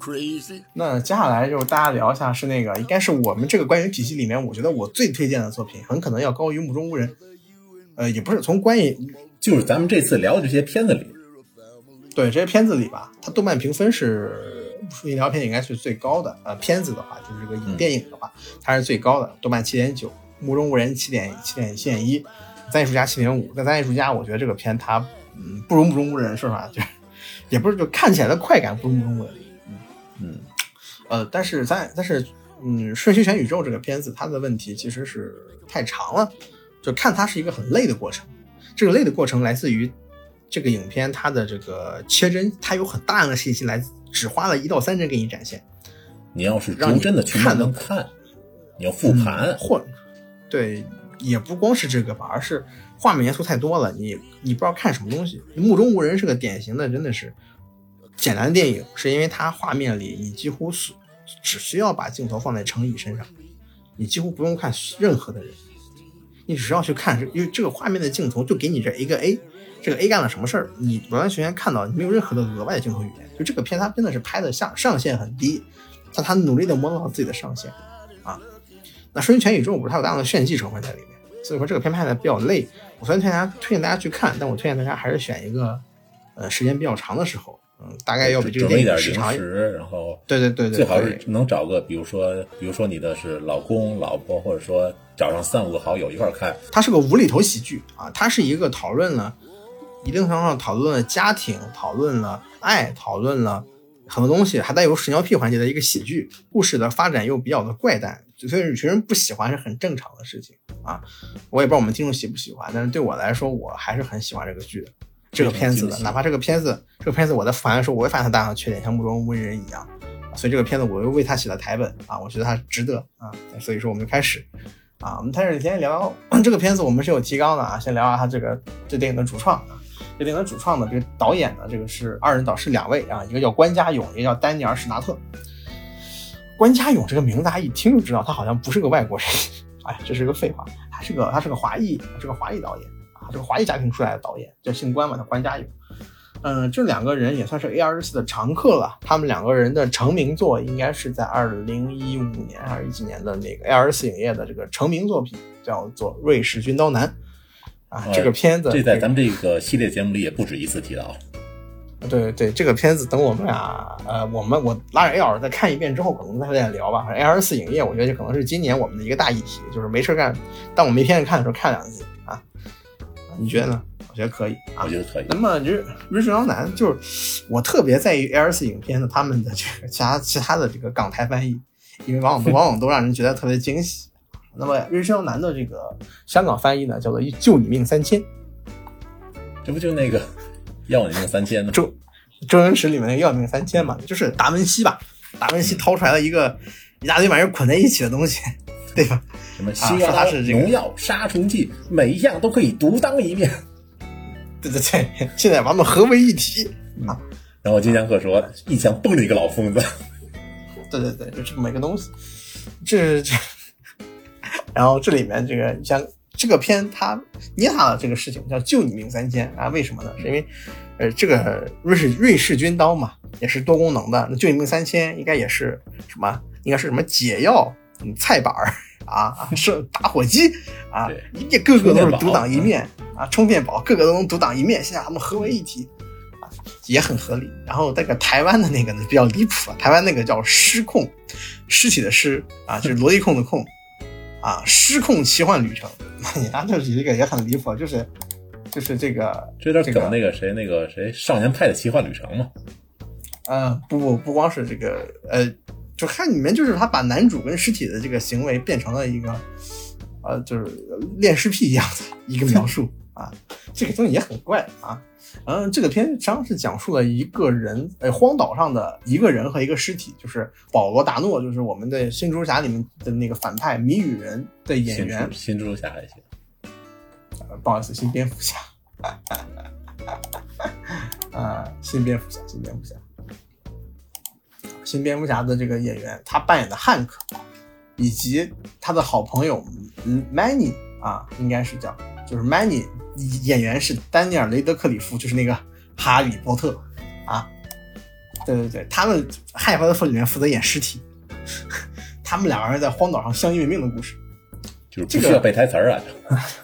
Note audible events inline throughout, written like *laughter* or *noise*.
Crazy。那接下来就是大家聊一下，是那个应该是我们这个观影体系里面，我觉得我最推荐的作品，很可能要高于《目中无人》。呃，也不是从观影，就是咱们这次聊的这些片子里，对这些片子里吧，它动漫评分是属于聊片应该是最高的。呃，片子的话，就是这个影电影的话，它是最高的，动漫七点九，《目中无人》七点七点七点一，《三艺术家》七点五。那《三艺术家》，我觉得这个片它嗯不如《目中无人》，是吧？就也不是就看起来的快感不如《目中无人》。嗯嗯，呃，但是在但是嗯，《瞬息全宇宙》这个片子，它的问题其实是太长了。就看它是一个很累的过程，这个累的过程来自于这个影片它的这个切帧，它有很大量的信息来，只花了一到三帧给你展现。你要是逐帧的去看能看，你要复盘或对，也不光是这个吧，而是画面元素太多了，你你不知道看什么东西。目中无人是个典型的，真的是简单的电影，是因为它画面里你几乎是只需要把镜头放在程乙身上，你几乎不用看任何的人。你只要去看，因为这个画面的镜头就给你这一个 A，这个 A 干了什么事儿，你完完全全看到，你没有任何的额外的镜头语言。就这个片，它真的是拍的下上限很低，但它努力的摸到了自己的上限啊。那《瞬息全宇宙》不是它有大量的炫技成分在里面，所以说这个片拍的比较累。我虽然推荐大家推荐大家去看，但我推荐大家还是选一个呃时间比较长的时候。嗯，大概要比这个电影时长，然后对对对对，最好是能找个，比如说，比如说你的是老公、老婆，或者说找上三五个好友一块看。它是个无厘头喜剧啊，它是一个讨论了一定程度上讨论了家庭、讨论了爱、讨论了很多东西，还带有屎尿屁环节的一个喜剧。故事的发展又比较的怪诞，所以有些人不喜欢是很正常的事情啊。我也不知道我们听众喜不喜欢，但是对我来说，我还是很喜欢这个剧的。这个片子的，哪怕这个片子，这个片子我在复盘的时候，我也发现它大量的缺点，像目中无人一样，所以这个片子我又为他写了台本啊，我觉得它值得啊，所以说我们就开始啊，我们开始先聊这个片子，我们是有提纲的啊，先聊聊它这个这电影的主创啊，这电影的主创呢这个导演呢，这个是二人导是两位啊，一个叫关家勇，一个叫丹尼尔史纳特。关家勇这个名字大家一听就知道，他好像不是个外国人，*laughs* 哎，这是个废话，他是个他是个华裔，是个华裔导演。这个华裔家庭出来的导演叫姓关嘛，叫关家勇。嗯，这两个人也算是 A 二四的常客了。他们两个人的成名作应该是在二零一五年还是一几年的那个 A 二四影业的这个成名作品，叫做《瑞士军刀男》啊。这个片子这在咱们这个系列节目里也不止一次提到。对对，这个片子等我们俩呃，我们我拉着 A 二再看一遍之后，可能再再聊吧。A R 四影业，我觉得可能是今年我们的一个大议题，就是没事干，当我没片子看的时候看两集。你觉得呢？我觉得可以啊，我觉得可以。那么就是《瑞士刀男》，就是我特别在意 A R 四影片的他们的这个其他其他的这个港台翻译，因为往往 *laughs* 往往都让人觉得特别惊喜。那么《瑞士刀男》的这个香港翻译呢，叫做《救你命三千》，这不就那个要你命三千吗？*laughs* 周周星驰里面那个要命三千嘛，就是达文西吧？达文西掏出来了一个一大堆玩意儿捆在一起的东西。对吧？什么西药、农药、杀虫剂，每一样都可以独当一面。*laughs* 对对对，现在把它们合为一体啊！然后金江鹤说：“一枪崩了一个老疯子。*laughs* ”对对对，就这么一个东西。这这，然后这里面这个像这个片，它捏下了这个事情叫“救你命三千”啊？为什么呢？是因为呃，这个瑞士瑞士军刀嘛，也是多功能的。那“救你命三千”应该也是什么？应该是什么解药？嗯，菜板儿啊，*laughs* 是打火机啊，一个个都是独当一面啊，充电宝个个都能独当一面，现在他们合为一体啊，也很合理。然后那个台湾的那个呢比较离谱，台湾那个叫失控，尸体的尸啊，就是萝莉控的控啊，失控奇幻旅程，*laughs* 你看这这个也很离谱，就是就是这个，这有点梗那个谁那个谁少年派的奇幻旅程嘛？嗯，不不不光是这个呃。就看里面，就是他把男主跟尸体的这个行为变成了一个，呃，就是恋尸癖一样的一个描述 *laughs* 啊，这个东西也很怪啊。嗯，这个片实际上是讲述了一个人，呃，荒岛上的一个人和一个尸体，就是保罗·达诺，就是我们的新蜘蛛侠里面的那个反派谜语人的演员。新蜘蛛侠还行。呃，不好意思，新蝙蝠侠。*laughs* 啊，新蝙蝠侠，新蝙蝠侠。新蝙蝠侠的这个演员，他扮演的汉克，以及他的好朋友 Many 啊，应该是叫就是 Many 演员是丹尼尔雷德克里夫，就是那个哈利波特啊。对对对，他们《哈利波特》里面负责演尸体，*laughs* 他们两个人在荒岛上相依为命的故事，就是不需要背台词儿啊。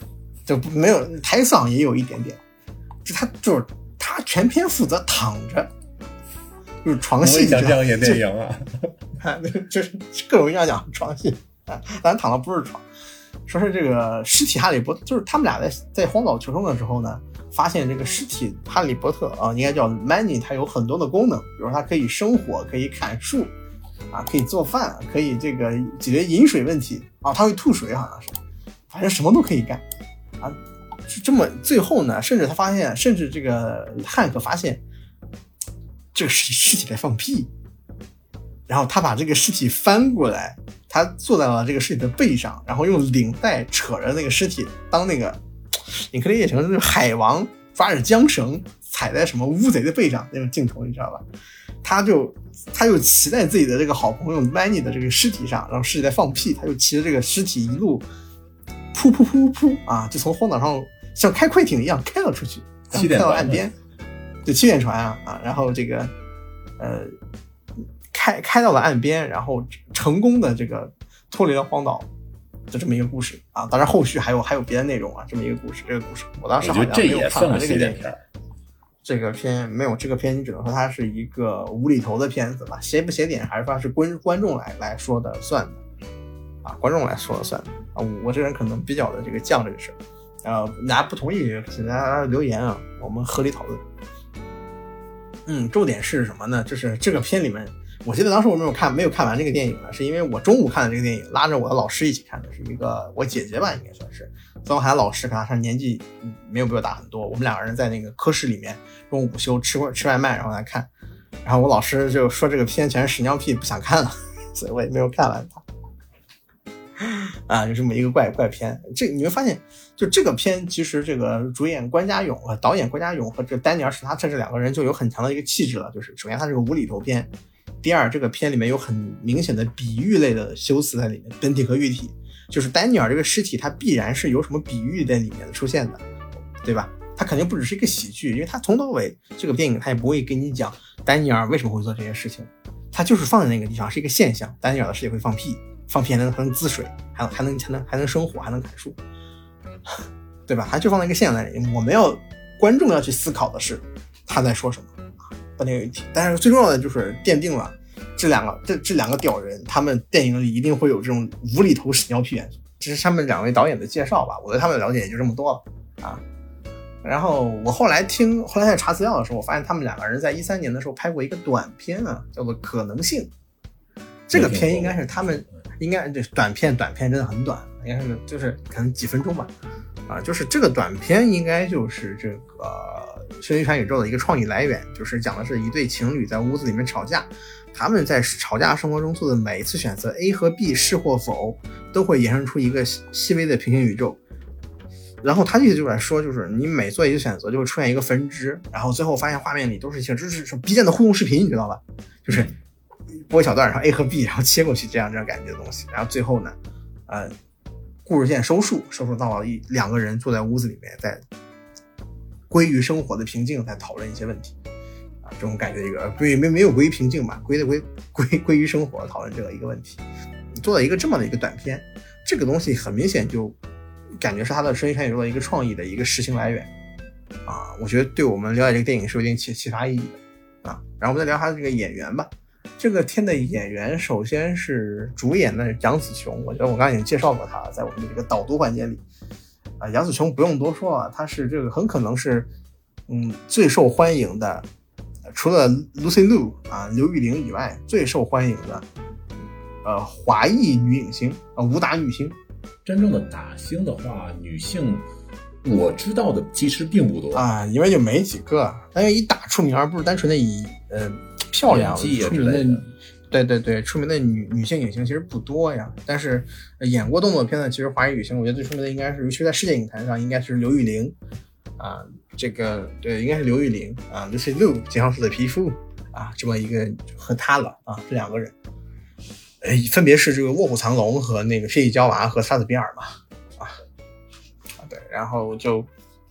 *laughs* 就没有台嗓也有一点点，就他就是他全篇负责躺着，就是床戏，想象演电影啊，啊，就是各种各样讲床戏啊，咱躺的不是床，说是这个尸体哈利波特，就是他们俩在在荒岛求生的时候呢，发现这个尸体哈利波特啊，应该叫 Many，它有很多的功能，比如它可以生火，可以砍树，啊，可以做饭，可以这个解决饮水问题啊，它会吐水好像是，反正什么都可以干。啊，是这么，最后呢，甚至他发现，甚至这个汉克发现，这个尸体尸体在放屁，然后他把这个尸体翻过来，他坐在了这个尸体的背上，然后用领带扯着那个尸体，当那个你可以理解成是海王抓着缰绳踩在什么乌贼的背上那种镜头，你知道吧？他就他就骑在自己的这个好朋友 Manny 的这个尸体上，然后尸体在放屁，他就骑着这个尸体一路。噗噗噗噗啊！就从荒岛上像开快艇一样开了出去，然后开到岸边，对，气垫船啊啊！然后这个呃，开开到了岸边，然后成功的这个脱离了荒岛，就这么一个故事啊！当然后续还有还有别的内容啊，这么一个故事，这个故事我当时好像没有看过这个电影。这个片没有这个片，你只能说它是一个无厘头的片子吧？写不写点还是说是观观众来来说的算的。啊，观众来说了算啊！我这人可能比较的这个犟这个事儿，呃，大家不同意，请大家留言啊，我们合理讨论。嗯，重点是什么呢？就是这个片里面，我记得当时我没有看，没有看完这个电影呢，是因为我中午看的这个电影，拉着我的老师一起看的，是一个我姐姐吧，应该算是曾涵老师，可能他年纪没有比我大很多，我们两个人在那个科室里面中午午休吃吃外卖，然后来看，然后我老师就说这个片全是屎尿屁，不想看了，*laughs* 所以我也没有看完它。啊，就这么一个怪怪片，这你会发现，就这个片，其实这个主演关家勇和导演关家勇和这丹尼尔史塔特这两个人就有很强的一个气质了。就是首先它是个无厘头片，第二这个片里面有很明显的比喻类的修辞在里面，本体和喻体，就是丹尼尔这个尸体，它必然是有什么比喻在里面的出现的，对吧？它肯定不只是一个喜剧，因为它从头到尾这个电影它也不会跟你讲丹尼尔为什么会做这些事情，它就是放在那个地方是一个现象，丹尼尔的尸体会放屁。放屁还能还能滋水，还能还能还能还能生火，还能砍树，对吧？他就放在一个现象在里。我们要观众要去思考的是他在说什么，不能有一题。但是最重要的就是奠定了这两个这这两个屌人，他们电影里一定会有这种无厘头屎尿屁元素。这是他们两位导演的介绍吧？我对他们的了解也就这么多了啊。然后我后来听后来在查资料的时候，我发现他们两个人在一三年的时候拍过一个短片啊，叫做《可能性》。这个片应该是他们。应该这短片，短片真的很短，应该是就是可能几分钟吧，啊，就是这个短片应该就是这个《轩辕传宇宙》的一个创意来源，就是讲的是一对情侣在屋子里面吵架，他们在吵架生活中做的每一次选择 A 和 B 是或否，都会衍生出一个细微的平行宇宙，然后他意思就是来说，就是你每做一个选择就会出现一个分支，然后最后发现画面里都是一些就是说 B 站的互动视频，你知道吧？就是。播一小段，然后 A 和 B，然后切过去，这样这样感觉的东西。然后最后呢，呃，故事线收束，收束到了一两个人坐在屋子里面，在归于生活的平静，在讨论一些问题啊，这种感觉一个归没没有归于平静吧，归的归归归于生活，讨论这个一个问题。做了一个这么的一个短片，这个东西很明显就感觉是他的声音传宇宙的一个创意的一个实行来源啊，我觉得对我们了解这个电影是有一定启启发意义的啊。然后我们再聊他的这个演员吧。这个片的演员首先是主演的杨紫琼，我觉得我刚才已经介绍过她，在我们的这个导读环节里，啊，杨紫琼不用多说啊，她是这个很可能是，嗯，最受欢迎的，除了 Lucy Liu 啊刘玉玲以外，最受欢迎的，呃，华裔女影星啊，武打女星。真正的打星的话，女性我知道的其实并不多啊，因为就没几个，因为以打出名，而不是单纯的以呃。漂亮出名的，对对对，出名的女女性影星其实不多呀。但是演过动作片的，其实华裔女星，我觉得最出名的应该是，尤其在世界影坛上，应该是刘玉玲啊。这个对，应该是刘玉玲啊，Lucy Liu，金黄色的皮肤啊，这么一个和她了啊，这两个人，哎，分别是这个卧虎藏龙和那个血翼娇娃和杀死比尔嘛啊啊对，然后就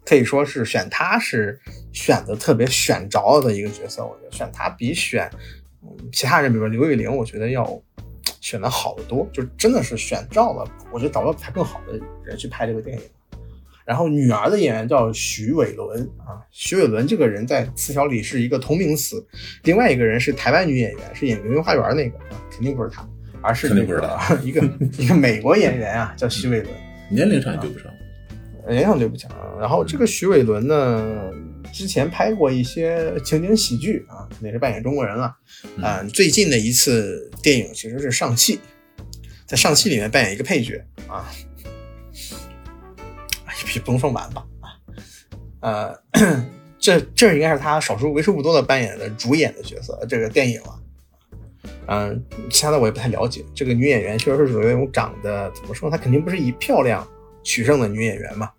可以说是选他是选的特别选着的一个角色。我觉得选他比选嗯其他人，比如说刘玉玲，我觉得要选的好得多，就真的是选着了。我觉得找到比他更好的人去拍这个电影。然后女儿的演员叫徐伟伦啊，徐伟伦这个人在词条里是一个同名词，另外一个人是台湾女演员，是演《流星花园》那个啊，肯定不是她，而是那个 *laughs* 一个一个美国演员啊，叫徐伟伦，年龄上也对不上，年龄上对不强。然后这个徐伟伦呢，之前拍过一些情景喜剧啊，也是扮演中国人了，嗯，最近的一次电影其实是《上戏》，在《上戏》里面扮演一个配角啊。比不用说完吧啊，呃，这这应该是他少数为数不多的扮演的主演的角色，这个电影了。嗯，其他的我也不太了解。这个女演员确实是属于那种长得怎么说，她肯定不是以漂亮取胜的女演员嘛。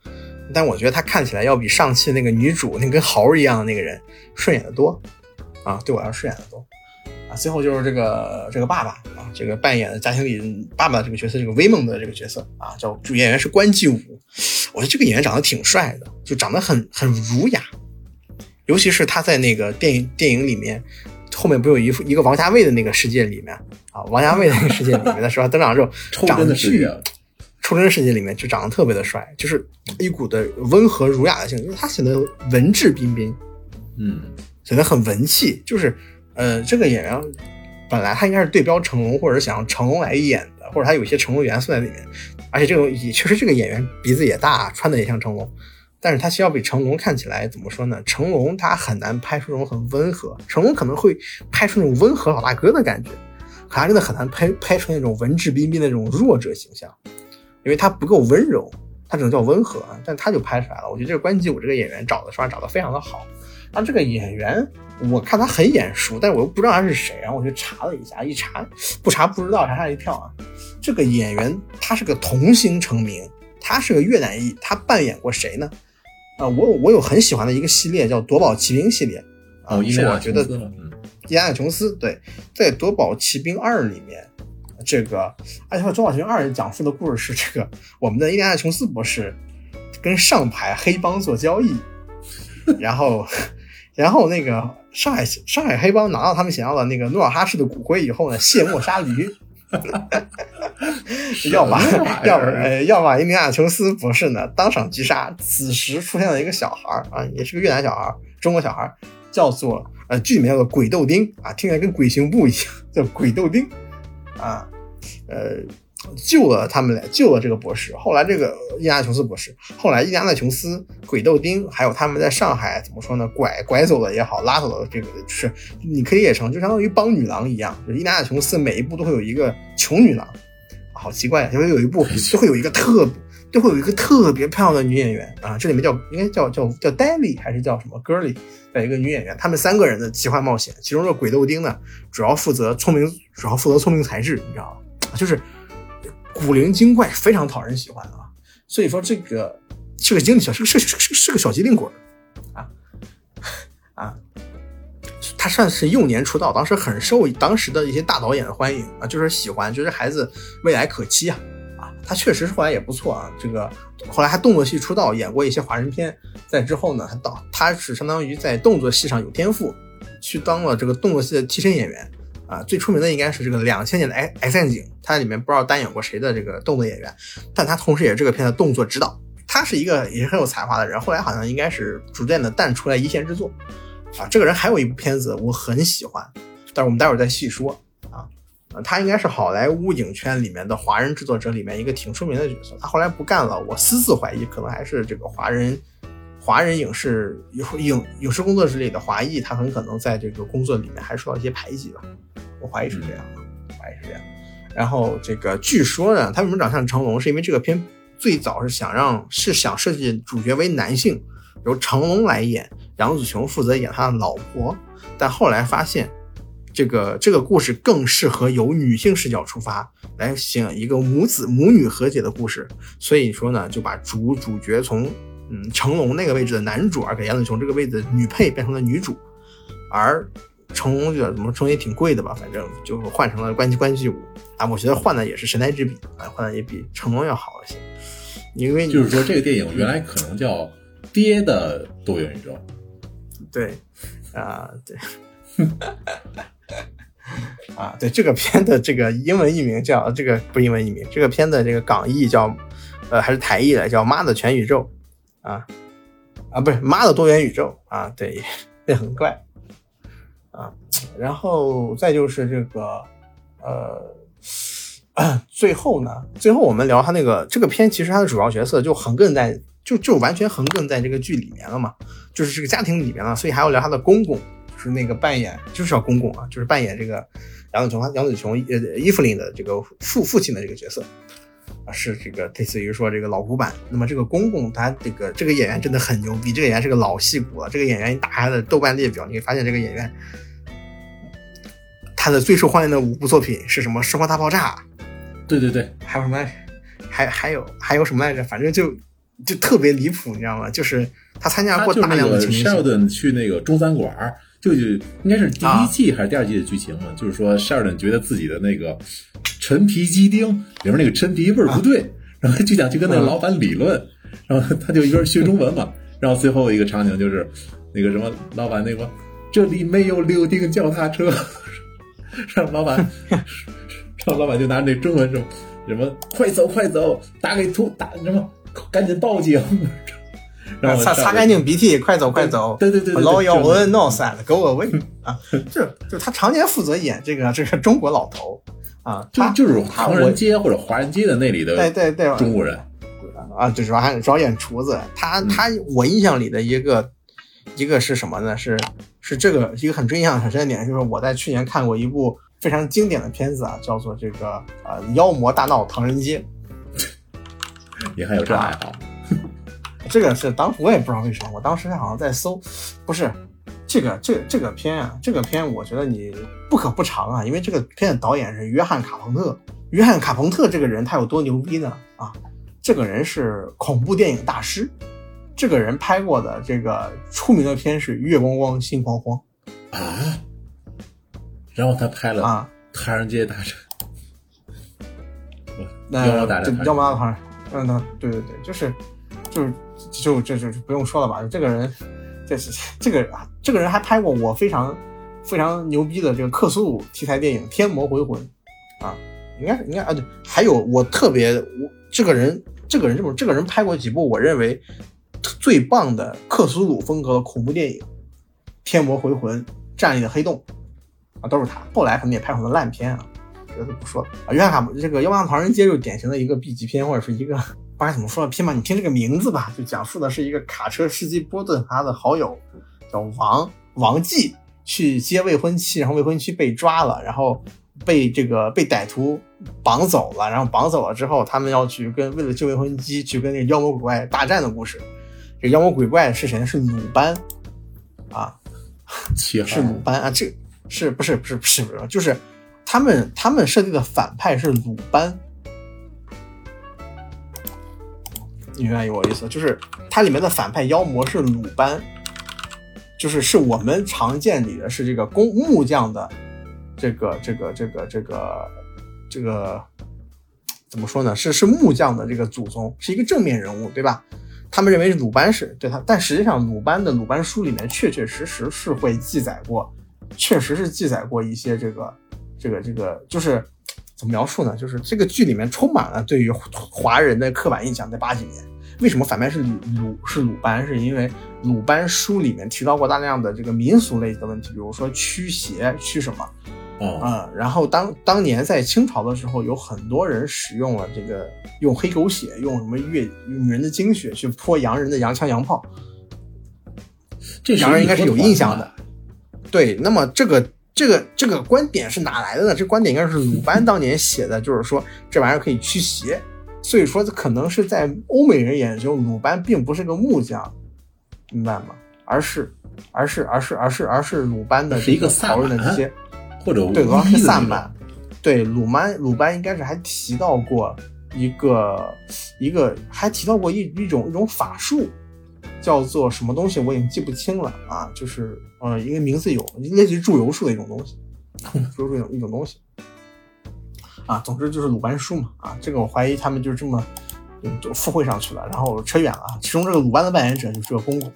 但我觉得她看起来要比上期那个女主那跟猴一样的那个人顺眼的多啊，对我要顺眼的多啊。最后就是这个这个爸爸啊，这个扮演的家庭里爸爸这个角色，这个威猛的这个角色啊，叫主演员是关继武。我觉得这个演员长得挺帅的，就长得很很儒雅，尤其是他在那个电影电影里面，后面不有一副一个王家卫的那个世界里面啊，王家卫的那个世界里面的时候？登场之后，抽真的巨，抽真世界里面就长得特别的帅，就是一股的温和儒雅的性，就是他显得文质彬彬，嗯，显得很文气，就是。呃，这个演员本来他应该是对标成龙，或者想让成龙来演的，或者他有一些成龙元素在里面。而且这种也确实，这个演员鼻子也大，穿的也像成龙，但是他需要比成龙看起来怎么说呢？成龙他很难拍出那种很温和，成龙可能会拍出那种温和老大哥的感觉，可他真的很难拍拍出那种文质彬彬的那种弱者形象，因为他不够温柔，他只能叫温和，但他就拍出来了。我觉得这个关继武这个演员找的说实话找的非常的好，那这个演员。我看他很眼熟，但是我又不知道他是谁，然后我就查了一下，一查不查不知道，查吓一跳啊！这个演员他是个童星成名，他是个越南裔，他扮演过谁呢？啊，我我有很喜欢的一个系列叫《夺宝奇兵》系列啊，因为我觉得伊安娜琼斯对，在《夺宝奇兵二》里面，这个而且《夺宝奇兵二》讲述的故事是这个我们的伊利亚琼斯博士跟上牌黑帮做交易，然后。然后那个上海上海黑帮拿到他们想要的那个努尔哈赤的骨灰以后呢，卸磨杀驴，*laughs* 要把要呃要把伊利亚琼斯博士呢当场击杀。此时出现了一个小孩啊，也是个越南小孩，中国小孩，叫做呃剧里面叫做鬼豆丁啊，听起来跟鬼行部一样，叫鬼豆丁啊，呃。救了他们俩，救了这个博士。后来这个伊安娜琼斯博士，后来伊安娜琼斯、鬼豆丁，还有他们在上海怎么说呢？拐拐走了也好，拉走了这个，是你可以也成，就相当于帮女郎一样。就伊安娜琼斯每一部都会有一个穷女郎，好奇怪，因为有一部就会有一个特，就会有一个特别漂亮的女演员啊。这里面叫应该叫叫叫黛丽还是叫什么 girly 的一个女演员，他们三个人的奇幻冒险。其中这鬼豆丁呢，主要负责聪明，主要负责聪明才智，你知道吗？就是。古灵精怪，非常讨人喜欢啊！所以说这个是个精灵小，是个是是是个小机灵鬼啊啊！他算是幼年出道，当时很受当时的一些大导演的欢迎啊，就是喜欢，觉得孩子未来可期啊啊！他确实是后来也不错啊，这个后来还动作戏出道，演过一些华人片，在之后呢，他到他是相当于在动作戏上有天赋，去当了这个动作戏的替身演员。啊，最出名的应该是这个两千年的《X X 战警》，他里面不知道担演过谁的这个动作演员，但他同时也是这个片的动作指导。他是一个也是很有才华的人，后来好像应该是逐渐的淡出来一线制作。啊，这个人还有一部片子我很喜欢，但是我们待会儿再细说。啊，他应该是好莱坞影圈里面的华人制作者里面一个挺出名的角色。他后来不干了，我私自怀疑可能还是这个华人。华人影视影影影视工作室里的华裔，他很可能在这个工作里面还受到一些排挤吧，我怀疑是这样，怀疑是这样。然后这个据说呢，他为什么长相成龙，是因为这个片最早是想让是想设计主角为男性，由成龙来演，杨紫琼负责演他的老婆，但后来发现这个这个故事更适合由女性视角出发来写一个母子母女和解的故事，所以说呢，就把主主角从。嗯，成龙那个位置的男主，而给杨紫琼这个位置的女配变成了女主，而成龙就怎么称也挺贵的吧，反正就换成了关机关机舞啊。我觉得换的也是神来之笔啊，换的也比成龙要好一些。因为就是说这个电影原来可能叫爹的多元宇宙。对，啊、对，*laughs* 啊，对，这个片的这个英文译名叫这个不是英文译名，这个片的这个港译叫，呃，还是台译的，叫《妈的全宇宙》啊啊，不是《妈的多元宇宙》啊，对，也很怪啊。然后再就是这个，呃，最后呢，最后我们聊他那个这个片，其实他的主要角色就横亘在，就就完全横亘在这个剧里面了嘛。就是这个家庭里面了，所以还要聊他的公公，就是那个扮演就是叫公公啊，就是扮演这个杨紫琼杨紫琼呃伊芙琳的这个父父亲的这个角色，是这个类似于说这个老古板。那么这个公公他这个这个演员真的很牛逼，这个演员是个老戏骨了。这个演员你打开他的豆瓣列表，你会发现这个演员他的最受欢迎的五部作品是什么？《生活大爆炸》，对对对，还有什么？还还有还有什么来着？反正就就特别离谱，你知道吗？就是他参加过大量的情景戏 Sheldon 去那个中餐馆儿，就就应该是第一季还是第二季的剧情嘛？就是说 Sheldon 觉得自己的那个陈皮鸡丁里面那个陈皮味儿不对，然后就想去跟那个老板理论，然后他就一边学中文嘛，然后最后一个场景就是那个什么老板那个这里没有六丁脚踏车，*laughs* 让老板 *laughs* 让老板就拿那中文说什么快走快走，打给图打什么赶紧报警。然后擦擦干净鼻涕，快走快走！对对对对对老要就是文 no sad go away 啊！*laughs* 就就他常年负责演这个这个中国老头啊，他就就是他唐人街或者华人街的那里的对对对中国人，啊，就主要还主要演厨子。他嗯他我印象里的一个一个是什么呢？是是这个一个很印象很深的点，就是我在去年看过一部非常经典的片子啊，叫做这个呃《妖魔大闹唐人街》。*laughs* 你还有这爱好。这个是当时我也不知道为什么，我当时好像在搜，不是这个这个这个片啊，这个片我觉得你不可不尝啊，因为这个片的导演是约翰卡彭特。约翰卡彭特这个人他有多牛逼呢？啊，这个人是恐怖电影大师，这个人拍过的这个出名的片是《月光光心慌慌啊，然后他拍》了啊，《唐人街大战》那妖魔大战。这妖魔大战，嗯，那对对对，就是就是就这就就不用说了吧，这个人，这是这个啊这个人还拍过我非常非常牛逼的这个克苏鲁题材电影《天魔回魂》啊，应该应该啊对，还有我特别我这个人这个人这么这个人拍过几部我认为最棒的克苏鲁风格恐怖电影，《天魔回魂》《站立的黑洞》啊，都是他。后来可能也拍很多烂片啊，这个就不说了啊。约翰卡姆这个《妖魔唐人街》就典型的一个 B 级片，或者是一个不知道怎么说的片吧。你听这个名字吧，就讲述的是一个卡车司机波顿和他的好友叫王王继去接未婚妻，然后未婚妻被抓了，然后被这个被歹徒绑走了，然后绑走了之后，他们要去跟为了救未婚妻去跟那个妖魔鬼怪大战的故事。这妖魔鬼怪是谁呢？是鲁班啊，是鲁班啊，这是不是不是不是不是，就是他们他们设定的反派是鲁班，你明白我意思？就是它里面的反派妖魔是鲁班，就是是我们常见里的是这个工木匠的这个这个这个这个这个怎么说呢？是是木匠的这个祖宗，是一个正面人物，对吧？他们认为鲁班是对他，但实际上鲁班的鲁班书里面确确实实是会记载过，确实是记载过一些这个这个这个，就是怎么描述呢？就是这个剧里面充满了对于华人的刻板印象，在八几年。为什么反派是鲁鲁是鲁班？是因为鲁班书里面提到过大量的这个民俗类的问题，比如说驱邪、驱什么哦，啊、然后当当年在清朝的时候，有很多人使用了这个用黑狗血、用什么月女人的精血去泼洋人的洋枪洋炮，这洋人应该是有印象的。。对，那么这个这个这个观点是哪来的呢？这观点应该是鲁班 *laughs* 当年写的，就是说这玩意儿可以驱邪，所以说这可能是在欧美人眼中，鲁班并不是个木匠，明白吗？而是而是而是而是而是鲁班的是一个这讨论的萨满这些。或者对，是巫医的那种萨满。对，鲁班鲁班应该是还提到过一个一个，还提到过一一种一种法术，叫做什么东西，我已经记不清了啊，就是呃，一个名字有类似于祝由术的一种东西，*laughs* 祝由术一种一种东西。啊，总之就是鲁班书嘛，啊，这个我怀疑他们就是这么嗯就附会上去了，然后扯远了啊。其中这个鲁班的扮演者就是这个公公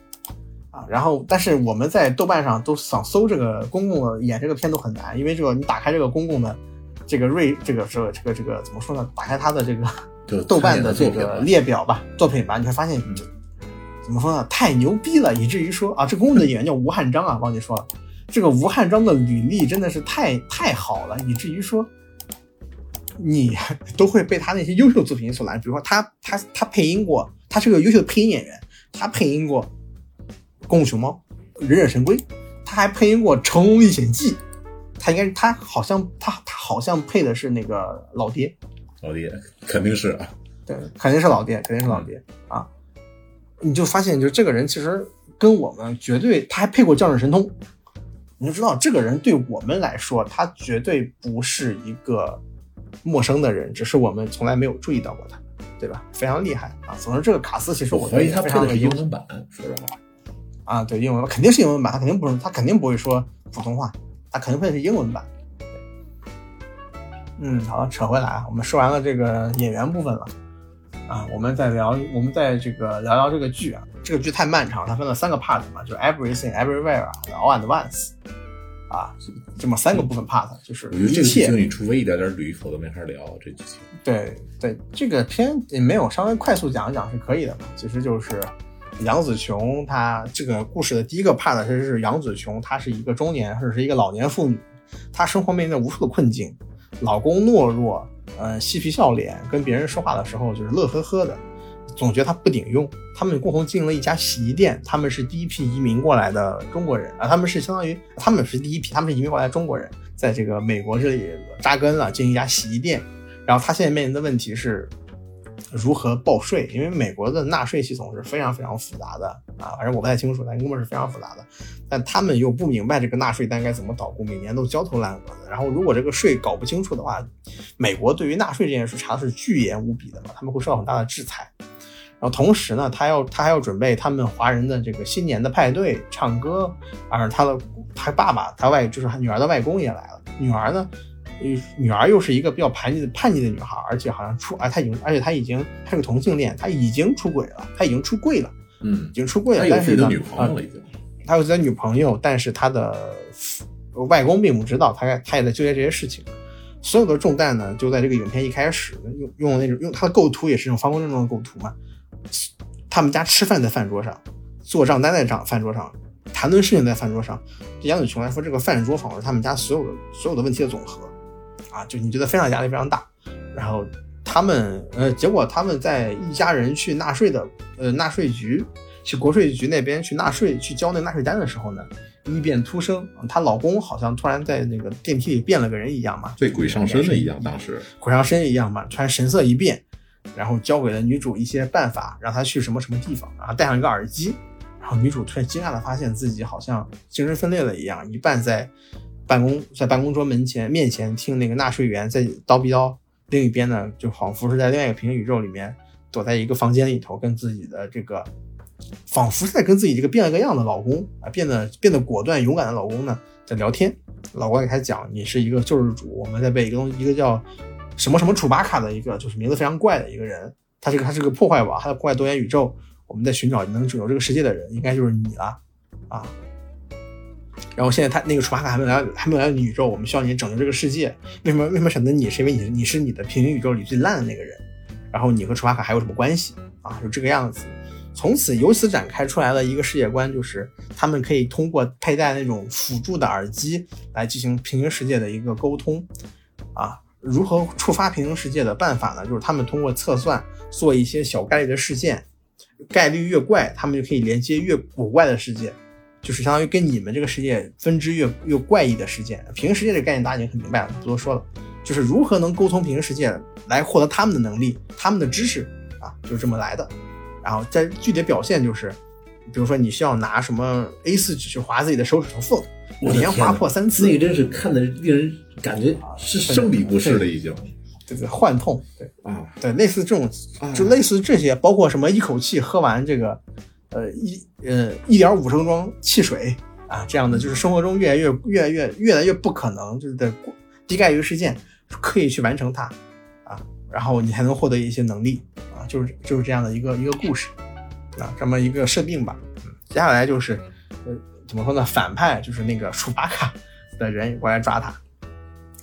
啊，然后但是我们在豆瓣上都想搜这个公公的演这个片都很难，因为这个你打开这个公公的这个瑞这个这个这个这个怎么说呢？打开他的这个豆瓣的这个列表吧，作品吧，你会发现就怎么说呢？太牛逼了，以至于说啊，这公公的演员叫吴汉章啊，忘记说了，这个吴汉章的履历真的是太太好了，以至于说你 *laughs* 都会被他那些优秀作品所拦。比如说他他他配音过，他是个优秀的配音演员，他配音过《功夫熊猫》《忍者神龟》，他还配音过《成龙历险记》，他应该是他好像他他好像配的是那个老爹。老爹肯定是啊，对，肯定是老爹，肯定是老爹、啊！你就发现，就这个人其实跟我们绝对，他还配过《降世神通》，你就知道这个人对我们来说，他绝对不是一个陌生的人，只是我们从来没有注意到过他，对吧？非常厉害啊！总之，这个卡斯其实我我觉得他配的是英文版，说实话。啊，对，英文版肯定是英文版，他肯定不是，他肯定不会说普通话，他肯定配的是英文版。嗯，好了，扯回来啊，我们说完了这个演员部分了，啊，我们再聊，我们再这个聊聊这个剧啊，这个剧太漫长，它分了三个 part 嘛，就是 everything everywhere 啊，all at once，啊，这么三个部分 part，就是我觉得这一切个剧情你除非一点点捋，否则没法聊这剧情。对对，这个片也没有稍微快速讲一讲是可以的嘛。其实就是杨紫琼，她这个故事的第一个 part 其实是杨紫琼，她是一个中年或者是一个老年妇女，她生活面临着无数的困境，老公懦弱，嗯，嬉皮笑脸，跟别人说话的时候就是乐呵呵的，总觉得他不顶用。他们共同经营了一家洗衣店，他们是第一批移民过来的中国人啊，他们是相当于他们是第一批，他们是移民过来中国人，在这个美国这里扎根了，经营一家洗衣店。然后他现在面临的问题是如何报税，因为美国的纳税系统是非常非常复杂的啊，反正我不太清楚，但应该是非常复杂的。但他们又不明白这个纳税单该怎么捣鼓，每年都焦头烂额的。然后如果这个税搞不清楚的话，美国对于纳税这件事查的是巨严无比的嘛，他们会受到很大的制裁。然后同时呢，他要他还要准备他们华人的这个新年的派对，唱歌，而他的他爸爸他外就是他女儿的外公也来了，女儿呢。呃女儿又是一个比较叛逆的叛逆的女孩，而且好像出，啊她已经，而且她已经，她是个同性恋，她已经出轨了，她已经出柜了，嗯已，经出柜了但是女朋啊友了已经。他有自己的女朋友，但是他的外公并不知道，他他也在纠结这些事情。所有的重担呢，就在这个影片一开始用用那种用他的构图也是那种方方正正的构图嘛。他们家吃饭在饭桌上，做账单在账饭桌上，谈论事情在饭桌上。对杨子琼来说，这个饭桌仿佛是他们家所有的所有的问题的总和啊，就你觉得非常压力非常大。然后他们呃，结果他们在一家人去纳税的呃纳税局去国税局那边去纳税去交那纳税单的时候呢，异变突生，她老公好像突然在那个电梯里变了个人一样嘛，对鬼上身了一样，当时鬼上身一样嘛，突然神色一变，然后教给了女主一些办法，让她去什么什么地方，然后戴上一个耳机，然后女主突然惊讶的发现自己好像精神分裂了一样，一半在办公在办公桌门前面前听那个纳税员在叨逼叨，另一边呢就仿佛是在另外一个平行宇宙里面躲在一个房间里头，跟自己的这个仿佛是在跟自己这个变了个样的老公啊，变得变得果断勇敢的老公呢在聊天。老公给他讲，你是一个救世主，我们在被一个东一个叫什么什么楚巴卡的一个就是名字非常怪的一个人，他这个他是个破坏王，他在破坏多元宇宙，我们在寻找能拯救这个世界的人，应该就是你了啊。然后现在他那个楚巴卡还没来，还没来你宇宙，我们需要你拯救这个世界。为什么为什么选择你？是因为你你是你的平行宇宙里最烂的那个人。然后你和楚巴卡还有什么关系啊？就这个样子。从此由此展开出来了一个世界观，就是他们可以通过佩戴那种辅助的耳机来进行平行世界的一个沟通啊。如何触发平行世界的办法呢？就是他们通过测算做一些小概率的事件，概率越怪，他们就可以连接越古怪的世界，就是相当于跟你们这个世界分支越越怪异的事件。平行世界这个概念大家已经很明白了，不多说了。就是如何能沟通平行世界来获得他们的能力、他们的知识啊，就是这么来的。然后在具体表现就是，比如说你需要拿什么 A 4纸去划自己的手指头缝，连划破三次，那个真是看的令人感觉是生理不适了，已经这个幻痛，对啊，对，类似这种啊就类似这些，包括什么一口气喝完这个呃一呃一点五升装汽水啊这样的，就是生活中越来越越来越越来越不可能，就是的低概率事件可以去完成它啊，然后你才能获得一些能力啊，就是就是这样的一个一个故事啊，这么一个设定吧。嗯，接下来就是呃怎么说呢？反派就是那个楚巴卡的人过来抓他，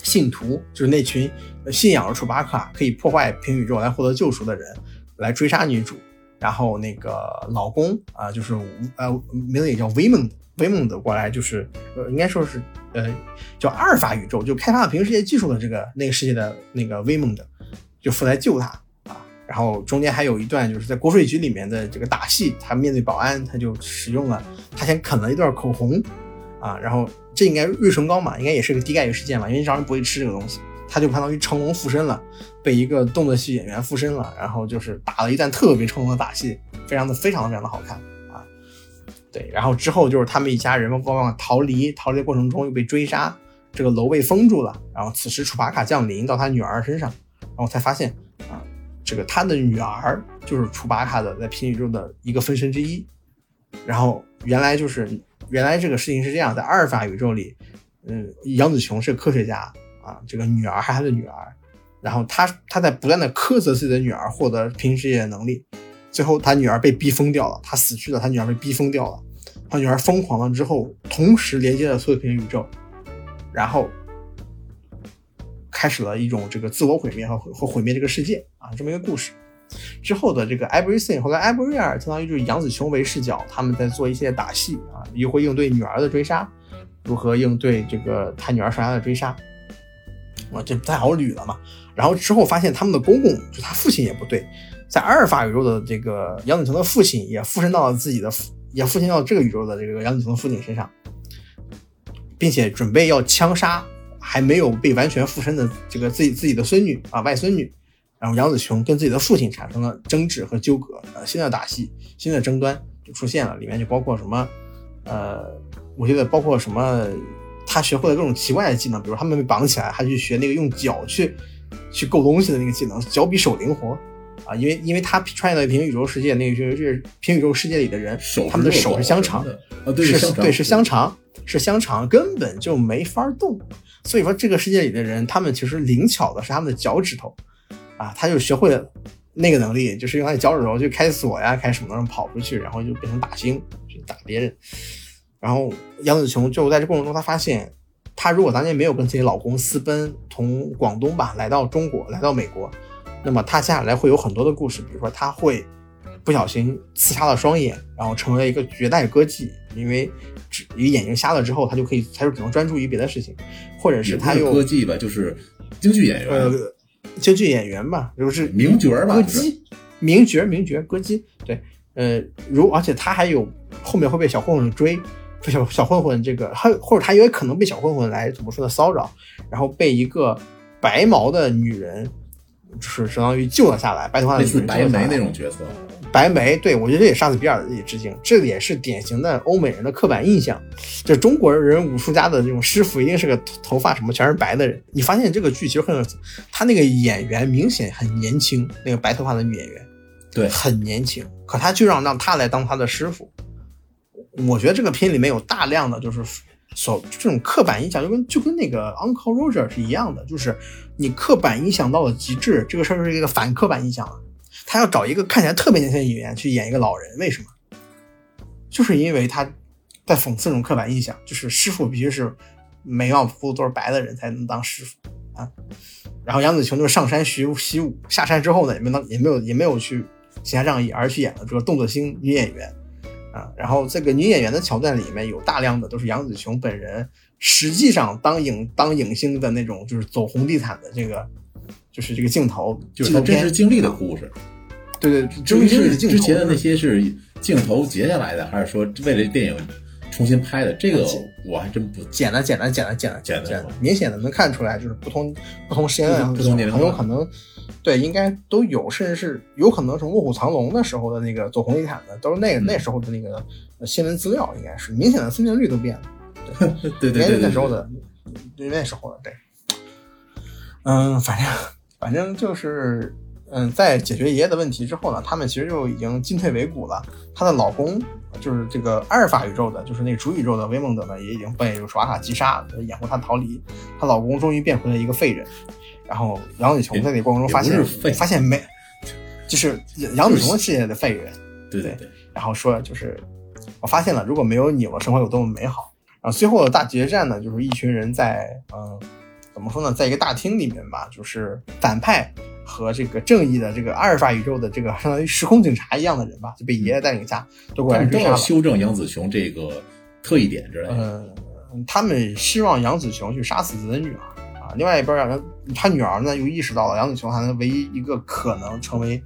信徒就是那群信仰了楚巴卡可以破坏平宇宙来获得救赎的人来追杀女主，然后那个老公啊、就是呃名字也叫威蒙威蒙的过来就是呃应该说是呃叫阿尔法宇宙，就开发了平行世界技术的这个那个世界的那个威蒙的就负责来救他啊。然后中间还有一段就是在国税局里面的这个打戏，他面对保安他就使用了他先啃了一段口红啊，然后这应该瑞唇膏嘛，应该也是个低概率事件嘛，因为常人不会吃这个东西，他就相当于成龙附身了，被一个动作戏演员附身了，然后就是打了一段特别成龙的打戏，非常的非常非常的好看啊。对，然后之后就是他们一家人们往往逃离，逃离的过程中又被追杀，这个楼被封住了，然后此时楚巴卡降临到他女儿身上，然后才发现啊，这个他的女儿就是楚巴卡的在平行宇宙的一个分身之一，然后原来就是原来这个事情是这样，在阿尔法宇宙里，嗯，杨紫琼是科学家啊，这个女儿还是他的女儿，然后他他在不断的苛责自己的女儿获得平行世界的能力，最后他女儿被逼疯掉了，他死去了，他女儿被逼疯掉了，他女儿疯狂了之后，同时连接了所有平行宇宙，然后开始了一种这个自我毁灭和和毁灭这个世界啊这么一个故事。之后的这个 Everything 和 Everywhere 相当于就是杨紫琼为视角，他们在做一些打戏啊，如何应对女儿的追杀，如何应对这个他女儿上下的追杀，我这不太好捋了嘛。然后之后发现他们的公公就他父亲也不对，在阿尔法宇宙的这个杨子琼的父亲也附身到了自己的父，也附身到这个宇宙的这个杨子琼的父亲身上，并且准备要枪杀还没有被完全附身的这个自己自己的孙女啊外孙女。然后杨子琼跟自己的父亲产生了争执和纠葛，呃，新的打戏、新的争端就出现了，里面就包括什么，呃，我觉得包括什么，他学会了各种奇怪的技能，比如他们被绑起来，他去学那个用脚去去够东西的那个技能，脚比手灵活啊，因为因为他穿越到平行宇宙世界，那个就是平行宇宙世界里的人，他们的手是香肠，啊，对，是香肠对是香肠，是香肠，根本就没法动。所以说这个世界里的人，他们其实灵巧的是他们的脚趾头。啊，他就学会了那个能力，就是用他的脚趾头去开锁呀，开什么跑出去，然后就变成打星去打别人。然后杨紫琼就在这过程中，她发现，她如果当年没有跟自己老公私奔，从广东吧来到中国，来到美国，那么她接下来会有很多的故事，比如说她会不小心刺瞎了双眼，然后成为了一个绝代歌妓，因为只一个眼睛瞎了之后，她就可以，她就只能专注于别的事情，或者是她又歌妓吧，就是京剧演员。呃。京剧演员吧，就是名角吧，歌姬，名角，名角，歌姬，对，呃，如而且他还有后面会被小混混追，小小混混这个，还或者他也可能被小混混来怎么说呢骚扰，然后被一个白毛的女人，就是相当于救了下来，白头发的白眉那种角色。白眉，对我觉得这也杀死比尔的致敬，这也是典型的欧美人的刻板印象，就中国人武术家的这种师傅一定是个头发什么全是白的人。你发现这个剧其实很有，他那个演员明显很年轻，那个白头发的女演员，对，很年轻，可他就让让他来当他的师傅。我觉得这个片里面有大量的就是所这种刻板印象，就跟就跟那个 Uncle Roger 是一样的，就是你刻板印象到了极致，这个事儿是一个反刻板印象了。他要找一个看起来特别年轻的演员去演一个老人，为什么？就是因为他在讽刺这种刻板印象，就是师傅必须是眉毛胡子都是白的人才能当师傅啊。然后杨紫琼就是上山学习武，下山之后呢，也没当也没有也没有去行侠仗义，而去演了这个动作星女演员啊。然后这个女演员的桥段里面有大量的都是杨紫琼本人实际上当影当影星的那种，就是走红地毯的这个。就是这个镜头，就是他真实经历的故事。对对，至于是之之前的那些是镜头截下来的，还是说为了电影重新拍的？这个我还真不剪了，剪了，剪了，剪了，剪了，明显的能看出来，就是不同不同时间段，不同年龄，很有可能对，应该都有，甚至是有可能是《卧虎藏龙》的时候的那个走红地毯的，都是那个那时候的那个新闻资料，应该是明显的分辨率都变了。*laughs* 对对对，那时候的，那时候的对，嗯，反正。反正就是，嗯，在解决爷爷的问题之后呢，他们其实就已经进退维谷了。她的老公就是这个阿尔法宇宙的，就是那个主宇宙的威蒙德呢，也已经被楚瓦卡击杀，掩护她逃离。她老公终于变回了一个废人。然后杨紫琼在那过程中发现，发现没，就是杨子琼世界的废人，对对对，然后说就是我发现了，如果没有你，我生活有多么美好。然后最后的大决战呢，就是一群人在嗯，怎么说呢，在一个大厅里面吧，就是反派和这个正义的这个阿尔法宇宙的这个相当于时空警察一样的人吧，就被爷爷带领下都过来他们都要追杀了。修正杨紫琼这个特异点之类的。嗯，他们希望杨紫琼去杀死自己的女儿啊，另外一边儿他女儿呢又意识到了杨紫琼好像唯一一个可能成为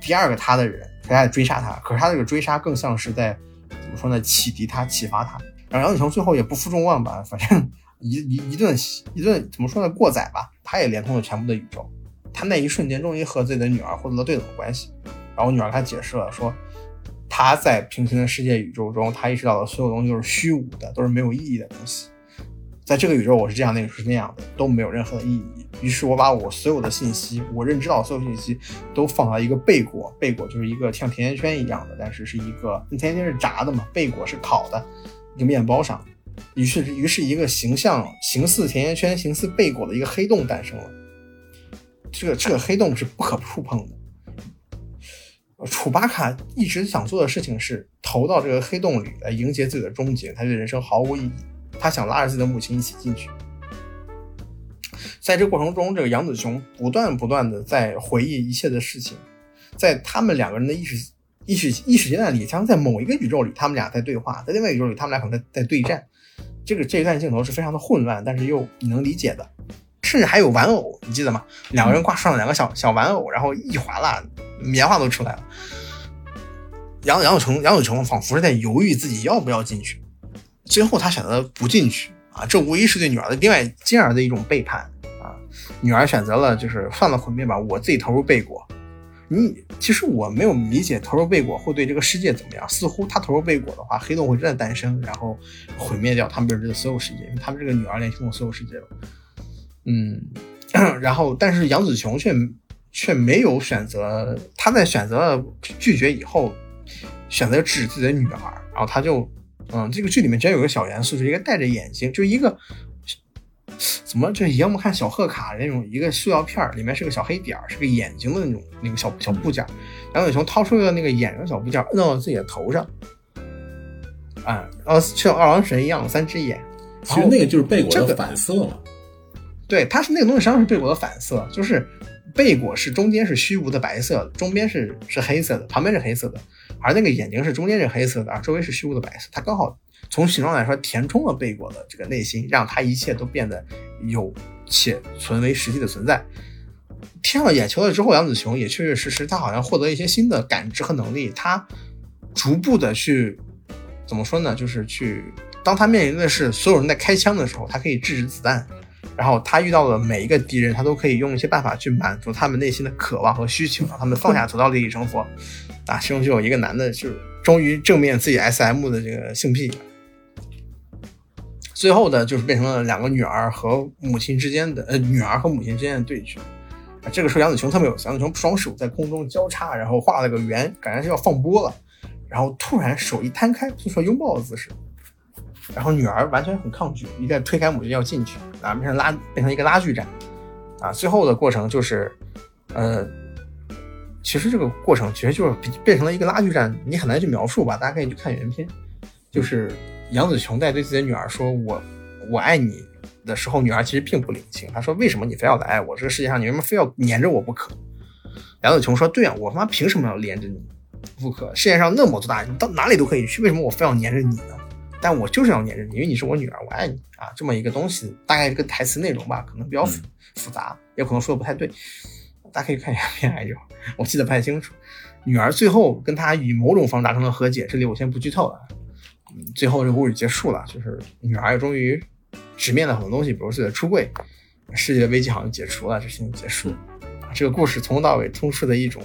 第二个他的人，他在追杀他。可是他这个追杀更像是在怎么说呢，启迪他、启发他。然后杨紫琼最后也不负众望吧，反正一一一顿一顿怎么说呢过载吧，他也连通了全部的宇宙。他那一瞬间终于和自己的女儿获得了对等的关系。然后女儿跟他解释了说，他在平行的世界宇宙中，他意识到的所有东西都是虚无的，都是没有意义的东西。在这个宇宙，我是这样，那个是那样的，都没有任何的意义。于是我把我所有的信息，我认知到所有信息，都放到一个贝果，贝果就是一个像甜甜圈一样的，但是是一个甜甜圈是炸的嘛，贝果是烤的，一个面包上。于是，于是一个形象形似甜甜圈、形似贝果的一个黑洞诞生了。这个这个黑洞是不可触碰的。楚巴卡一直想做的事情是投到这个黑洞里来迎接自己的终结，他对人生毫无意义。他想拉着自己的母亲一起进去。在这过程中，这个杨子琼不断不断的在回忆一切的事情，在他们两个人的意识意识意识阶段里，像在某一个宇宙里，他们俩在对话；在另外一个宇宙里，他们俩可能在在对战。这个这一段镜头是非常的混乱，但是又你能理解的。甚至还有玩偶，你记得吗？两个人挂上了两个小小玩偶，然后一划拉，棉花都出来了。杨杨子琼杨子琼仿佛是在犹豫自己要不要进去，最后他选择不进去啊，这无疑是对女儿的另外进而的一种背叛啊。女儿选择了就是算了毁灭吧，我自己投入背果。你其实我没有理解投入背果会对这个世界怎么样，似乎他投入背果的话，黑洞会真的诞生，然后毁灭掉他们认知的所有世界，因为他们这个女儿连通了所有世界了。嗯，*coughs* 然后但是杨紫琼却却没有选择，她在选择了拒绝以后，选择制止自己的女儿，然后她就，嗯，这个剧里面居然有个小元素，是一个戴着眼睛，就一个怎么就以前我们看小贺卡那种一个塑料片儿，里面是个小黑点儿，是个眼睛的那种那个小小部件，杨伟雄掏出个那个眼睛小部件，摁到了自己的头上，啊，然后像二郎神一样三只眼。其实那个就是贝果的这个反色嘛。对，它是那个东西实际上是贝果的反色，就是贝果是中间是虚无的白色的，中边是是黑色的，旁边是黑色的，而那个眼睛是中间是黑色的，而周围是虚无的白色，它刚好从形状来说填充了贝果的这个内心，让它一切都变得有且存为实际的存在。贴上了眼球了之后，杨紫琼也确确实实，她好像获得一些新的感知和能力，她逐步的去怎么说呢？就是去，当她面临的是所有人在开枪的时候，她可以制止子弹。然后他遇到的每一个敌人，他都可以用一些办法去满足他们内心的渴望和需求，让他们放下屠刀立地成佛。啊，其中就有一个男的，就是终于正面自己 S M 的这个性癖。最后的就是变成了两个女儿和母亲之间的，呃，女儿和母亲之间的对决。这个时候杨紫琼特别有，杨紫琼双手在空中交叉，然后画了个圆，感觉是要放波了。然后突然手一摊开，做出拥抱的姿势。然后女儿完全很抗拒，一个推开母亲要进去，啊，变成拉变成一个拉锯战，啊，最后的过程就是，呃，其实这个过程其实就是变成了一个拉锯战，你很难去描述吧，大家可以去看原片，就是杨紫琼在对自己的女儿说我我爱你的时候，女儿其实并不领情，她说为什么你非要来爱我？这个世界上你为什么非要黏着我不可？杨紫琼说对啊，我他妈凭什么要连着你不可？世界上那么多大，你到哪里都可以去，为什么我非要黏着你呢？但我就是要黏着你，因为你是我女儿，我爱你啊！这么一个东西，大概这个台词内容吧，可能比较复复杂，也可能说的不太对，大家可以看一下片来着，我记得不太清楚。女儿最后跟他以某种方式达成了和解，这里我先不剧透了。嗯，最后这个故事结束了，就是女儿终于直面了很多东西，比如自己的出柜，世界的危机好像解除了，这事情结束。啊，这个故事从头到尾充斥着一种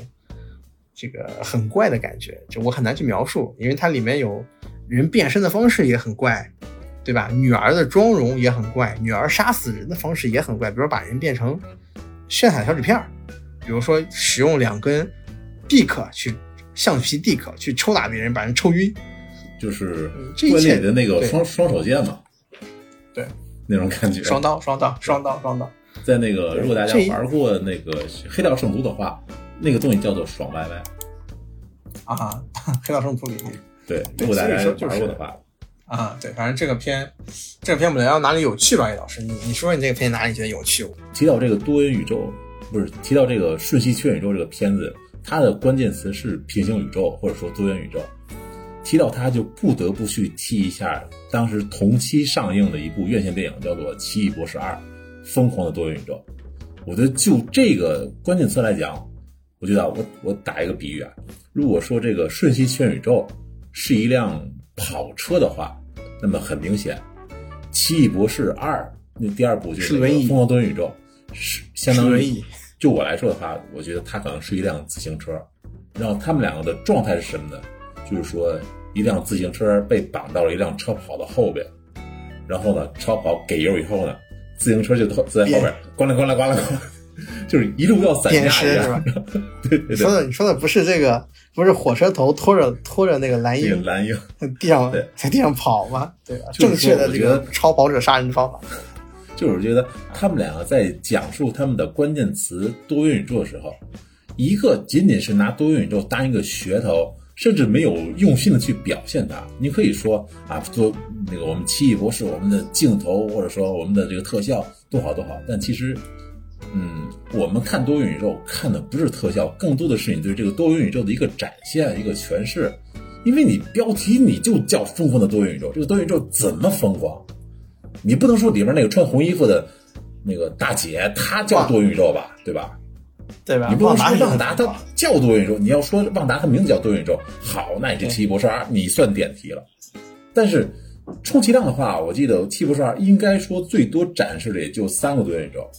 这个很怪的感觉，就我很难去描述，因为它里面有。人变身的方式也很怪，对吧？女儿的妆容也很怪，女儿杀死人的方式也很怪，比如把人变成炫彩小纸片儿，比如说使用两根 dick 去橡皮 dick 去抽打别人，把人抽晕，就是这一切的那个双双手剑嘛，对，那种感觉。双刀，双刀，双刀，双刀。在那个，如果大家玩过那个《黑道圣徒》的话，那个东西叫做爽歪歪。啊，*laughs* 黑道圣徒里面，对如果大家说就是玩过的话，啊，对，反正这个片，这个片我们聊哪里有趣吧？叶老师，你你说说你这个片哪里觉得有趣？提到这个多元宇宙，不是提到这个瞬息全宇宙这个片子，它的关键词是平行宇宙或者说多元宇宙。提到它，就不得不去提一下当时同期上映的一部院线电影，叫做《奇异博士二：疯狂的多元宇宙》。我觉得就这个关键词来讲，我觉得我我打一个比喻啊，如果说这个瞬息全宇宙是一辆跑车的话，那么很明显，《奇异博士二》那第二部就是疯狂多元宇宙，是相当于就我来说的话，我觉得它可能是一辆自行车，然后他们两个的状态是什么呢？就是说一辆自行车被绑到了一辆超跑的后边，然后呢，超跑给油以后呢，自行车就自在后边咣啷咣啷咣啷，*laughs* 就是一路要散鞭架一尸是吧。*laughs* 对对对你说，的你说的不是这个，不是火车头拖着拖着那个蓝那个鹰蓝鹰。在地上在地上跑吗？对吧？正确的这个超跑者杀人方法。*laughs* 就是觉得他们两个在讲述他们的关键词多元宇宙的时候，一个仅仅是拿多元宇宙当一个噱头，甚至没有用心的去表现它。你可以说啊，做那个我们奇异博士，我们的镜头或者说我们的这个特效多好多好，但其实。嗯，我们看多元宇宙看的不是特效，更多的是你对这个多元宇宙的一个展现、一个诠释。因为你标题你就叫“疯狂的多元宇宙”，这个多元宇宙怎么疯狂？你不能说里面那个穿红衣服的那个大姐她叫多元宇宙吧，对吧？对吧？你不能说旺达旺达它叫多元宇宙，你要说旺达它名字叫多元宇宙，好，那你这奇异博士二你算点题了。但是充其量的话，我记得奇异博士二应该说最多展示的也就三个多元宇宙，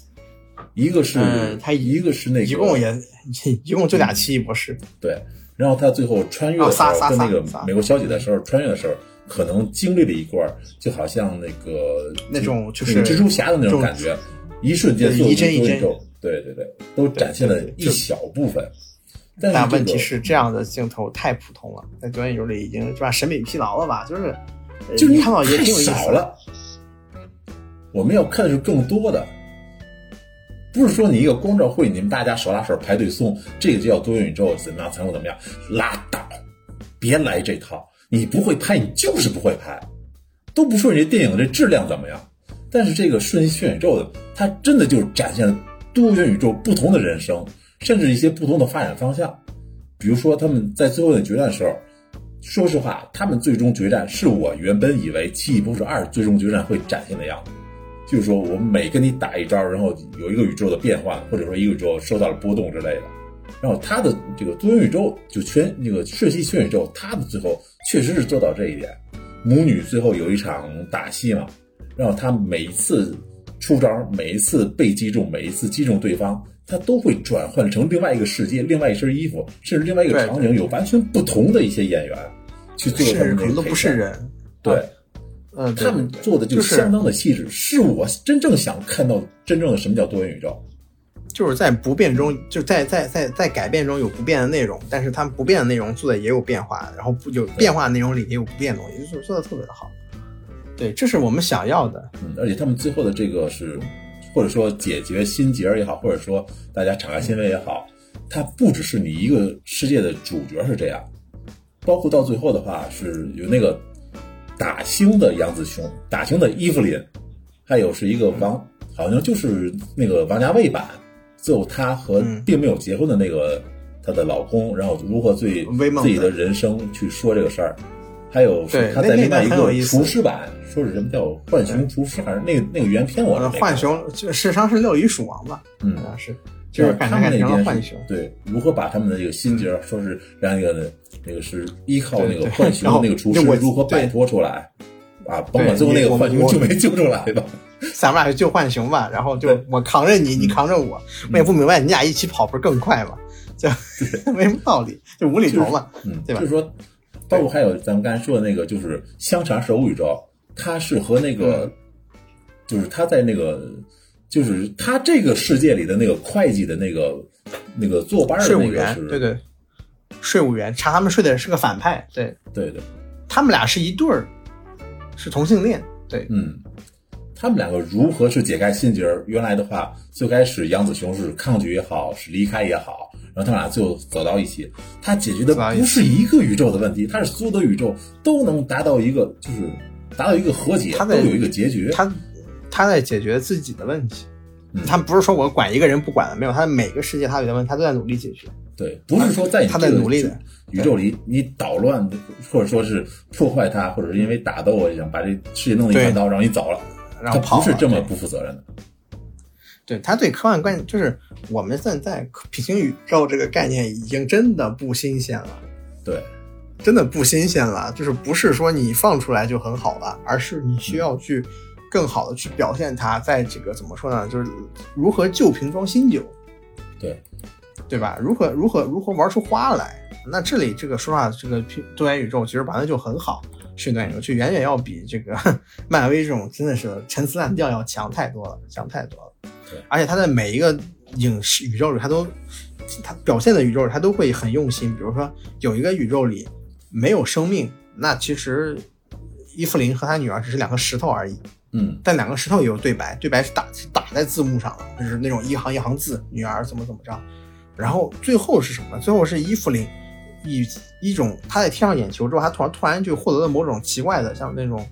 一个是、嗯它一个是那个一共也 *laughs* 一共就俩奇异博士，对，然后他最后穿越的时候，跟那个美国小姐的时候穿越的时候，可能经历了一段，就好像那个那种就是蜘蛛侠的那种感觉，一瞬间一帧一帧对对对，都展现了一小部分。但问题是，这样的镜头太普通了，在多元宇宙里已经是吧审美疲劳了吧？就是呃就是你看到也太挺有意思的。少了。我们要看的是更多的，不是说你一个光照会，你们大家手拉手排队送，这个就叫多元宇宙怎么样才会怎么样？拉倒，别来这套！你不会拍，你就是不会拍，都不说你这电影这质量怎么样，但是这个瞬息全宇宙的，它真的就是展现了多元宇宙不同的人生，甚至一些不同的发展方向。比如说他们在最后的决战的时候，说实话，他们最终决战是我原本以为《奇异博士二》最终决战会展现的样子，就是说我们每跟你打一招，然后有一个宇宙的变化，或者说一个宇宙受到了波动之类的。然后他的这个多元宇宙就全那个瞬息全宇宙，他的最后确实是做到这一点。母女最后有一场打戏嘛，然后她每一次出招，每一次被击中，每一次击中对方，她都会转换成另外一个世界、另外一身衣服，甚至另外一个场景，有完全不同的一些演员去做他是们那可能都不是。人，对，嗯，他们做的就就是相当的细致，是我真正想看到真正的什么叫多元宇宙。就是在不变中，就在在在在改变中有不变的内容，但是他们不变的内容做的也有变化，然后不有变化的内容里也有不变的东西，就是做的特别的好。对，这是我们想要的。嗯，而且他们最后的这个是，或者说解决心结儿也好，或者说大家敞开心扉也好，它不只是你一个世界的主角是这样，包括到最后的话是有那个打星的杨子雄，打星的伊芙琳，还有是一个王，好像就是那个王家卫版，最后她和嗯并没有结婚的那个她的老公，然后如何对自己的人生去说这个事儿。还有是对那那他在另外一个厨师版，说是什么叫浣熊厨师，还是那个那个原片我浣熊就事实上是六乙鼠王吧，嗯。是，就是改他们那边熊。对，如何把他们的这个心结，说是让一个那个是依靠那个浣熊那个厨师如何摆脱出来啊？甭管最后那个浣熊救没救出来吧？咱们俩就救浣熊吧，然后就我扛着你，你扛着我，我也不明白你俩一起跑不是更快吗？就 *laughs* 没什么道理，就无厘头嘛。嗯，对吧就是说，包括还有咱们刚才说的那个，就是香肠是欧宇宙，它是和那嗯个，就是他在那个，就是他这个世界里的那个会计的那个那个坐班的那个是，对对，税务员查他们税的是个反派，对对对，他们俩是一对儿，是同性恋，对，嗯，他们两个如何是解开心结儿？原来的话，最开始杨子雄是抗拒也好，是离开也好，然后他们俩最后走到一起。他解决的不是一个宇宙的问题，他是所有的宇宙都能达到一个，就是达到一个和解，他都有一个结局。他他在解决自己的问题，他不是说我管一个人不管了，没有，他每个世界他有的问题，他都在努力解决。对，不是说在他在努力的宇宙里你捣乱，或者说是破坏它，或者是因为打斗，我想把这世界弄得一团糟，然后你走了，他不是这么不负责任的。对他对科幻观念，就是我们现在平行宇宙这个概念已经真的不新鲜了。对，真的不新鲜了。就是不是说你放出来就很好了，而是你需要去更好的去表现它，在这个怎么说呢？就是如何旧瓶装新酒。对，对吧？如何如何如何玩出花来？那这里这个说实话，这个多元宇宙其实玩的就很好。是多元宇宙就远远要比这个 *laughs* 漫威这种真的是陈词滥调要强太多了，强太多了。对而且他在每一个影视宇宙里，他都他表现的宇宙，他都会很用心。比如说有一个宇宙里没有生命，那其实伊芙琳和她女儿只是两个石头而已。嗯，但两个石头也有对白，对白是打打在字幕上的，就是那种一行一行字，女儿怎么怎么着。然后最后是什么？最后是伊芙琳以一种他在贴上眼球之后，他突然突然就获得了某种奇怪的像那种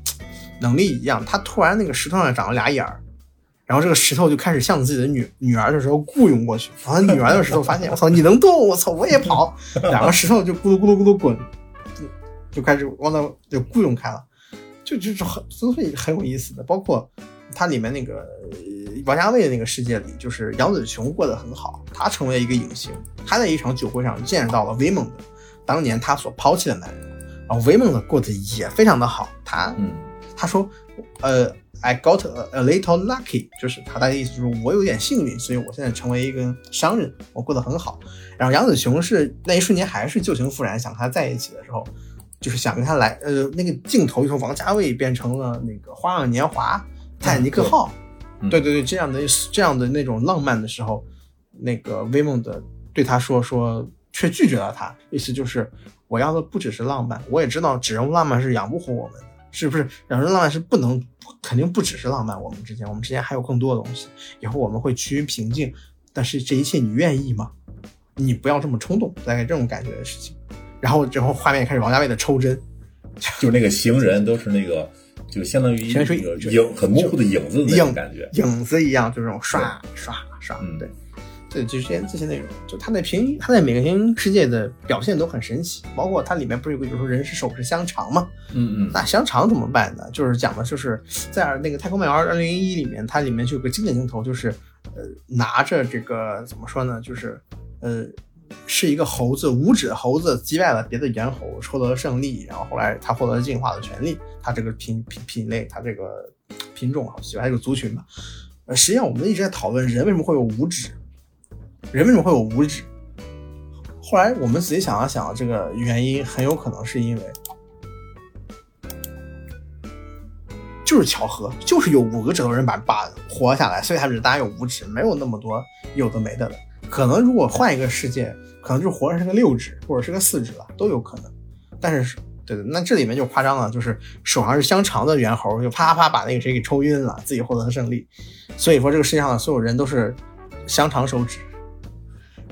能力一样，他突然那个石头上长了俩眼儿。然后这个石头就开始向着自己的女女儿的时候雇佣过去，然后女儿的石头发现我操你能动，我操我也跑，两个石头就咕噜咕噜咕噜滚，就就开始往那就雇佣开了，就就是很都是很有意思的。包括它里面那个王家卫的那个世界里，就是杨紫琼过得很好，她成为一个影星，她在一场酒会上见到了威猛的当年她所抛弃的男人，然后威猛的过得也非常的好，他嗯他说呃。I got a little lucky，就是他的意思就是我有点幸运，所以我现在成为一个商人，我过得很好。然后杨紫琼是那一瞬间还是旧情复燃，想和他在一起的时候，就是想跟他来，呃，那个镜头从王家卫变成了那个《花样年华》《泰坦尼克号》，对对对，这样的这样的那种浪漫的时候，那个威梦的对他说说，却拒绝了他，意思就是我要的不只是浪漫，我也知道只用浪漫是养不活我们的，是不是？两人浪漫是不能。肯定不只是浪漫，我们之间，我们之间还有更多的东西。以后我们会趋于平静，但是这一切你愿意吗？你不要这么冲动，大概这种感觉的事情。然后之后画面开始王家卫的抽帧，就那个行人都是那个，就相当于潜水影很模糊的影子那种感觉，影子一样，就这种刷刷刷，嗯，对。对，就这些这些内容，就他在平，他在每个平行世界的表现都很神奇，包括它里面不是有个，就是说人是手是香肠嘛，嗯嗯，那香肠怎么办呢？就是讲的就是在那个《太空漫游二零零一》里面，它里面就有个经典镜头，就是呃拿着这个怎么说呢？就是呃是一个猴子，五指猴子击败了别的猿猴，获得了胜利，然后后来他获得了进化的权利，他这个品品品类，他这个品种好喜欢这个族群吧。呃，实际上我们一直在讨论人为什么会有五指。人为什么会有五指？后来我们仔细想了想，这个原因很有可能是因为，就是巧合，就是有五个指头人把把活下来，所以他们大家有五指，没有那么多有的没的了。可能如果换一个世界，可能就活成个六指或者是个四指了，都有可能。但是，对对，那这里面就夸张了，就是手上是香肠的猿猴，就啪啪把那个谁给抽晕了，自己获得了胜利。所以说，这个世界上的所有人都是香肠手指。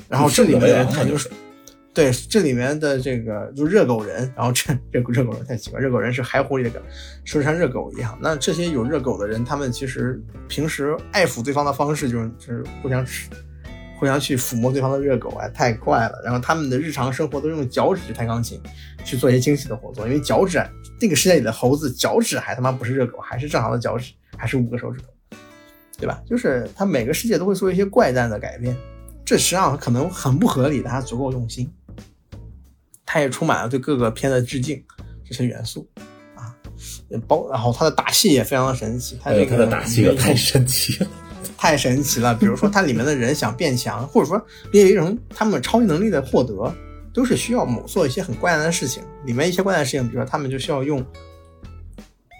然后这里面他就是，对这里面的这个就热狗人，然后这热热狗人太奇怪，热狗人是海虎里的，说像热狗一样。那这些有热狗的人，他们其实平时爱抚对方的方式就是就是互相吃，互相去抚摸对方的热狗，哎，太怪了。然后他们的日常生活都用脚趾去弹钢琴，去做一些精细的活动，因为脚趾那个世界里的猴子脚趾还他妈不是热狗，还是正常的脚趾，还是五个手指头，对吧？就是他每个世界都会做一些怪诞的改变。这实际上可能很不合理，但他足够用心。它也充满了对各个片的致敬，这些元素啊，包然后它的打戏也非常的神奇。它这个打戏也太神奇了，太神奇了。比如说它里面的人想变强，或者说变异人他们超能力的获得，都是需要某做一些很怪诞的事情。里面一些怪诞的事情，比如说他们就需要用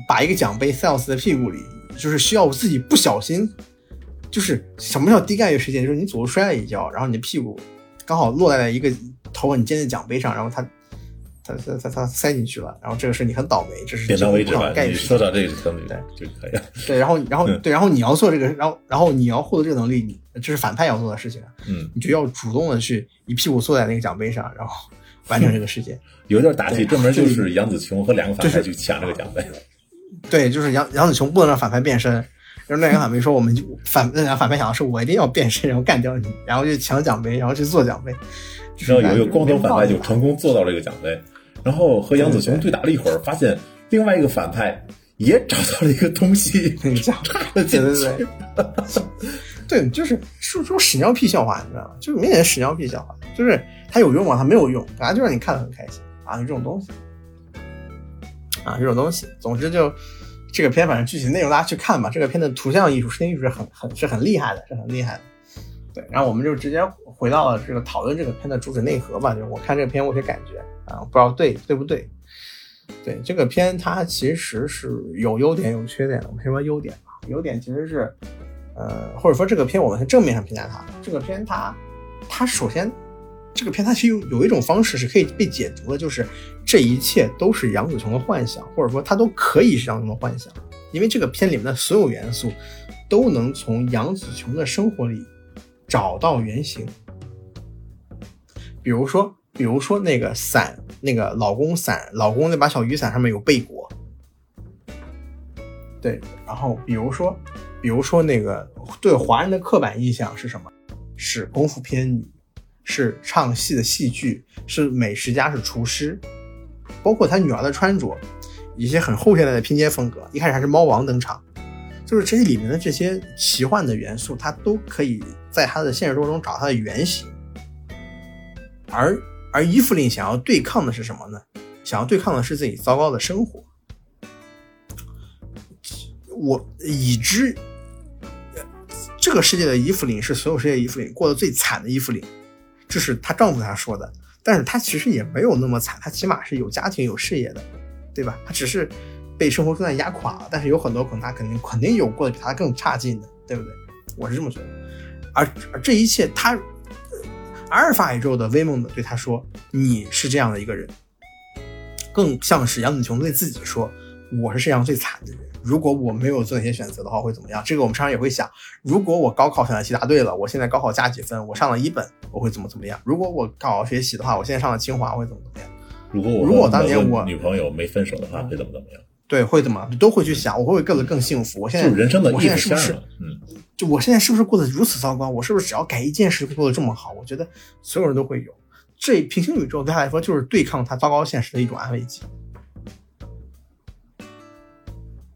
把一个奖杯塞到自己的屁股里，就是需要自己不小心。就是什么叫低概率事件？就是你左右摔了一跤，然后你的屁股刚好落在了一个头很尖的奖杯上，然后它他他他他塞进去了，然后这个是你很倒霉，这是点到为止说到这个程度对就可以了。对，然后然后嗯对，然后你要做这个，然后然后你要获得这个能力，你这是反派要做的事情啊，嗯，你就要主动的去一屁股坐在那个奖杯上，然后完成这个事件。*laughs* 有一段打戏专门就是杨紫琼和两个反派去抢这个奖杯。对，就是杨杨紫琼不能让反派变身，然后那两个反派说我们就反那两个反派想的是我一定要变身，然后干掉你，然后就抢奖杯，然后去做奖杯。然后有一个光头反派就成。成功做到这个奖杯，然后和杨子雄对打了一会儿，发现另外一个反派也找到了一个东西，*laughs* 插了进对去。对对，对，*laughs* 就是说说屎尿屁笑话，你知道吗？就是明显屎尿屁笑话，就是它有用吗？它没有用，反正就让你看得很开心啊，就这种东西啊，这种东西。总之就这个片，反正具体内容大家去看吧。这个片的图像艺术、视听艺术是很很是很厉害的，是很厉害的。对，然后我们就直接回到了这个讨论这个片的主旨内核吧。就是我看这个片，我有些感觉啊，不知道对对不对。对这个片，它其实是有优点有缺点的。我们先说优点吧。优点其实是，呃，或者说这个片我们是正面上评价它。这个片它，它首先，这个片它其实有有一种方式是可以被解读的，就是这一切都是杨紫琼的幻想，或者说它都可以是杨紫琼的幻想，因为这个片里面的所有元素都能从杨紫琼的生活里找到原型。比如说，比如说那个伞，那个老公伞，老公那把小雨伞上面有贝果。对，然后比如说，比如说那个对华人的刻板印象是什么？是功夫片女，是唱戏的戏剧，是美食家，是厨师，包括他女儿的穿着，一些很后现代的拼接风格。一开始还是猫王登场，就是这些里面的这些奇幻的元素，它都可以在他的现实生活中找它的原型。而而伊芙琳想要对抗的是什么呢？想要对抗的是自己糟糕的生活。我已知，这个世界的伊芙琳是所有世界伊芙琳过得最惨的伊芙琳，这是她丈夫她说的。但是她其实也没有那么惨，她起码是有家庭有事业的，对吧？她只是被生活重担压垮了，但是有很多可能她肯定肯定有过得比她更差劲的，对不对？我是这么觉得。而而这一切，她阿尔法宇宙的威猛的对他说：“你是这样的一个人。”更像是杨紫琼对自己说：“我是世界上最惨的人。如果我没有做那些选择的话，会怎么样？”这个我们常常也会想：如果我高考选择题答对了，我现在高考加几分？我上了一本，我会怎么怎么样？如果我好好学习的话，我现在上了清华，我会怎么怎么样？如果我如果和当年我女朋友没分手的话，会怎么怎么样？对，会怎么都会去想，我会不会过得更幸福？我现在人生的我意现在是不是。嗯，就我现在是不是过得如此糟糕？我是不是只要改一件事就过得这么好？我觉得所有人都会有。这平行宇宙对他来说就是对抗他糟糕现实的一种安慰剂，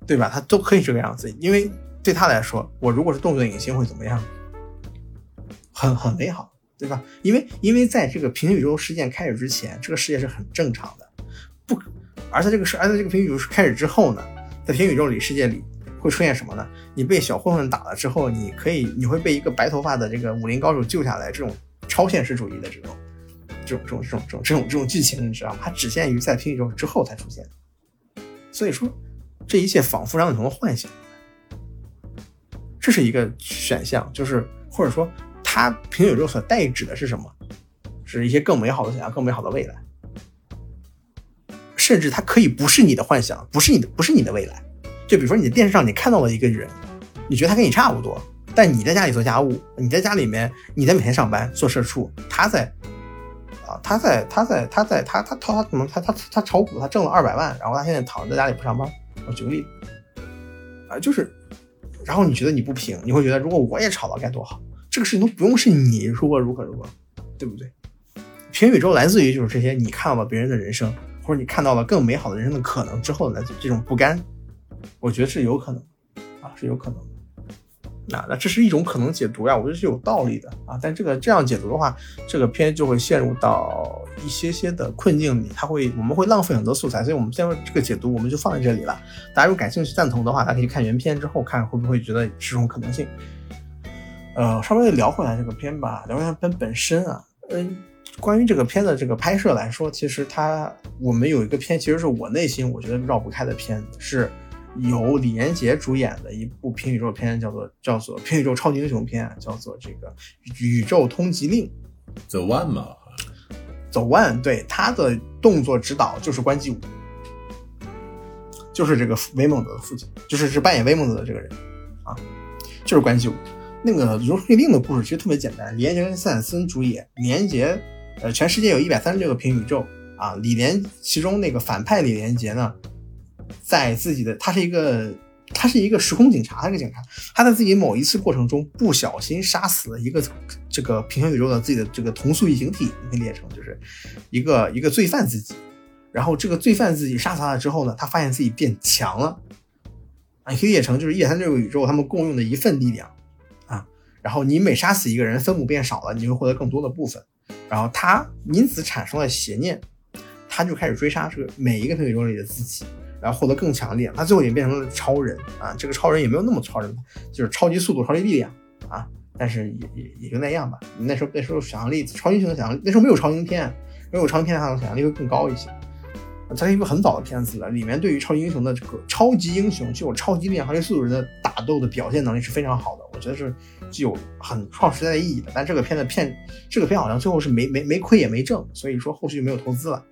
对吧？他都可以这个样子，因为对他来说，我如果是动作影星会怎么样？很很美好，对吧？因为因为在这个平行宇宙事件开始之前，这个世界是很正常的，不，而在这个事，而在这个平行宇宙开始之后呢，在平行宇宙里世界里会出现什么呢？你被小混混打了之后，你可以你会被一个白头发的这个武林高手救下来，这种超现实主义的这种这种这种这种这种这种这种剧情，你知道吗？它只限于在平行宇宙之后才出现。所以说，这一切仿佛让你成了幻想。这是一个选项，就是或者说，它平行宇宙所代指的是什么？是一些更美好的想象，更美好的未来。甚至它可以不是你的幻想，不是你的，不是你的未来。就比如说你的电视上你看到了一个人，你觉得他跟你差不多，但你在家里做家务，你在家里面你在每天上班做社畜，他在啊，他在他在他在他他他他怎么他他他炒股，他挣了二百万，然后他现在躺在家里不上班。我举个例子啊，就是，然后你觉得你不平，你会觉得如果我也炒了该多好，这个事情都不用是你如何如何如何，对不对？平行宇宙来自于就是这些你看到了别人的人生，或者你看到了更美好的人生的可能之后来自这种不甘，我觉得是有可能啊，是有可能。那那这是一种可能解读呀，我觉得是有道理的啊。但这个这样解读的话，这个片就会陷入到一些些的困境里，它会我们会浪费很多素材，所以我们现在这个解读我们就放在这里了。大家如果感兴趣赞同的话，大家可以看原片之后看会不会觉得是种可能性。呃，稍微聊回来这个片吧，聊一下片本身啊，嗯。关于这个片的这个拍摄来说，其实它我们有一个片，其实是我内心我觉得绕不开的片子，是由李连杰主演的一部平宇宙片，叫做叫做平宇宙超级英雄片，叫做这个《宇宙通缉令》。The One 嘛，，The One，对他的动作指导就是关继武，就是这个威猛子的父亲，就是是扮演威猛子的这个人啊，就是关继武。那个《如水令》的故事其实特别简单，李连杰跟斯坦森主演，李连杰，呃，全世界有一百三十六个平行宇宙啊，李连其中那个反派李连杰呢，在自己的他是一个他是一个时空警察，他是个警察，他在自己某一次过程中不小心杀死了一个这个平行宇宙的自己的这个同素异形体，你可以理解成就是一个一个罪犯自己，然后这个罪犯自己杀死他了之后呢，他发现自己变强了，你可以理解成就是一百三十六个宇宙他们共用的一份力量啊。然后你每杀死一个人，分母变少了，你会获得更多的部分。然后他因此产生了邪念，他就开始追杀这个每一个平行宇宙里的自己，然后获得更强烈。他最后也变成了超人啊！这个超人也没有那么超人，就是超级速度、超级力量啊！但是也也也就那样吧。那时候那时候想象力，超英雄的想象力，那时候没有超英片，没有超英片，他的想象力会更高一些。它是一部很早的片子了，里面对于超级英雄的这个超级英雄具有超级力量、超速度人的打斗的表现能力是非常好的，我觉得是具有很创时代意义的。但这个片的片，这个片好像最后是没没没亏也没挣，所以说后续就没有投资了，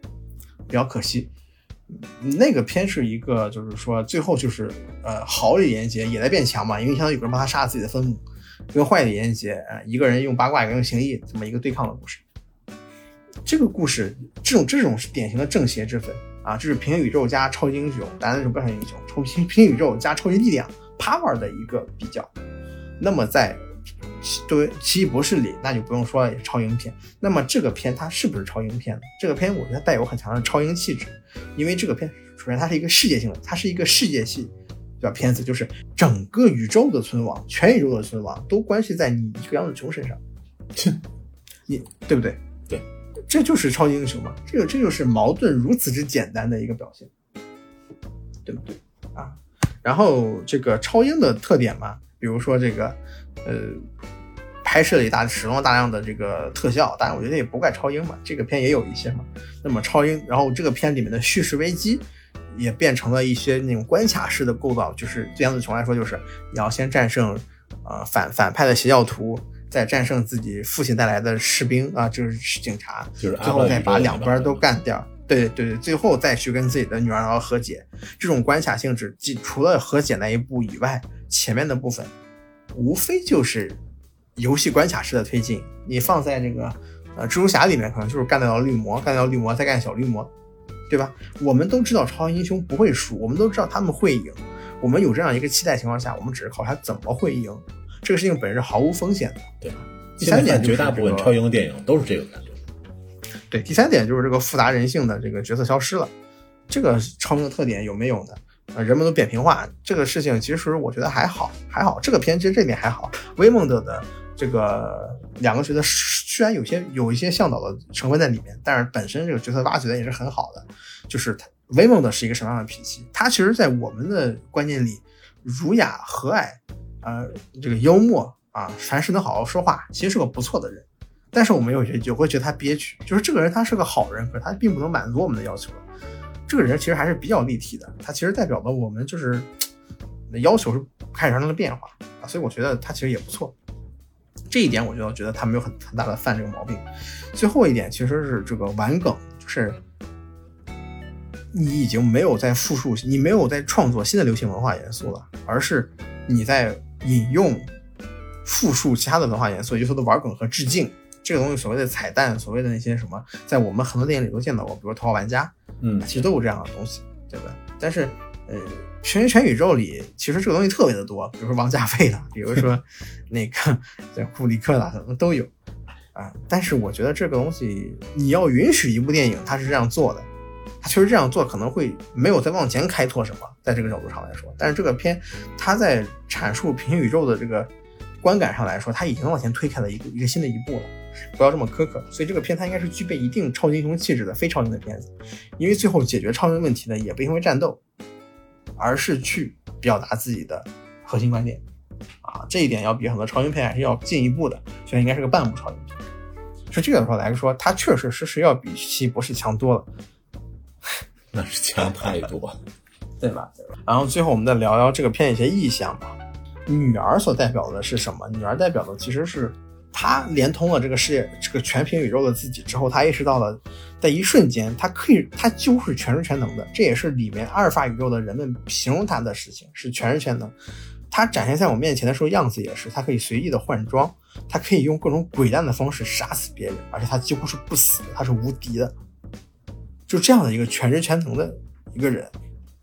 比较可惜。那个片是一个，就是说最后就是呃，好李连杰也在变强嘛，因为相当于有人帮他杀了自己的分母，跟坏李连杰呃一个人用八卦，一个人用形意，这么一个对抗的故事。这个故事，这种这种是典型的正邪之分啊，就是平行宇宙加超级英雄，当然那种不是英雄，超平平行宇宙加超级力量 power 的一个比较。那么在作为奇异博士里，那就不用说了，也是超英片。那么这个片它是不是超英片呢？这个片我觉得带有很强的超英气质，因为这个片首先它是一个世界性的，它是一个世界系的片子，就是整个宇宙的存亡，全宇宙的存亡都关系在你一个杨紫琼身上，你对不对对？这就是超级英雄嘛？这个这就是矛盾如此之简单的一个表现，对不对啊？然后这个超英的特点嘛，比如说这个，呃，拍摄了一大使用了大量的这个特效，但我觉得也不怪超英嘛，这个片也有一些嘛。那么超英，然后这个片里面的叙事危机也变成了一些那种关卡式的构造，就是对杨紫琼来说，就是你要先战胜呃反反派的邪教徒。再战胜自己父亲带来的士兵啊，就是警察，就是最后再把两边都干掉。对对对，最后再去跟自己的女儿然后和解。这种关卡性质，即除了和解那一步以外，前面的部分无非就是游戏关卡式的推进。你放在这个呃蜘蛛侠里面，可能就是干掉绿魔，干掉绿魔，再干小绿魔，对吧？我们都知道超英雄不会输，我们都知道他们会赢。我们有这样一个期待情况下，我们只是考察怎么会赢。这个事情本身是毫无风险的，对吧？第三点，绝大部分超英电影都是这个感觉。对，第三点就是这个复杂人性的这个角色消失了。这个超英的特点有没有呢？呃，人们都扁平化，这个事情其实我觉得还好，还好。这个片其实这点还好。威蒙德的这个两个角色虽然有些有一些向导的成分在里面，但是本身这个角色挖掘的也是很好的。就是他威蒙德是一个什么样的脾气？他其实，在我们的观念里，儒雅和蔼。呃，这个幽默啊，凡事能好好说话，其实是个不错的人。但是我们有觉就会觉得他憋屈，就是这个人他是个好人，可是他并不能满足我们的要求。这个人其实还是比较立体的，他其实代表了我们就是要求是开始发生了变化啊，所以我觉得他其实也不错。这一点我就觉得他没有很很大的犯这个毛病。最后一点其实是这个玩梗，就是你已经没有在复述，你没有在创作新的流行文化元素了，而是你在。引用、复述其他的文化元素，就说的玩梗和致敬，这个东西所谓的彩蛋，所谓的那些什么，在我们很多电影里都见到过，比如《头号玩家》，嗯，其实都有这样的东西，对吧？但是，呃，全全宇宙里其实这个东西特别的多，比如说王家卫的，*laughs* 比如说 *laughs* 那个叫库里克的，都有啊。但是我觉得这个东西，你要允许一部电影它是这样做的。他确实这样做可能会没有再往前开拓什么，在这个角度上来说，但是这个片他在阐述平行宇宙的这个观感上来说，他已经往前推开了一个一个新的一步了。不要这么苛刻，所以这个片它应该是具备一定超级英雄气质的非超英的片子，因为最后解决超英问题呢，也不因为战斗，而是去表达自己的核心观点啊，这一点要比很多超英片还是要进一步的，所以应该是个半部超英片。是这个时候来说，它确实是是要比奇异博士强多了。那是强太多，*laughs* 对吧？对吧然后最后我们再聊聊这个片一些意象吧。女儿所代表的是什么？女儿代表的其实是她连通了这个世界，这个全屏宇宙的自己之后，她意识到了，在一瞬间，她可以，她几乎是全知全能的。这也是里面阿尔法宇宙的人们形容他的事情，是全知全能。他展现在我面前的时候，样子也是，他可以随意的换装，他可以用各种鬼诞的方式杀死别人，而且他几乎是不死的，他是无敌的。就这样的一个全知全能的一个人，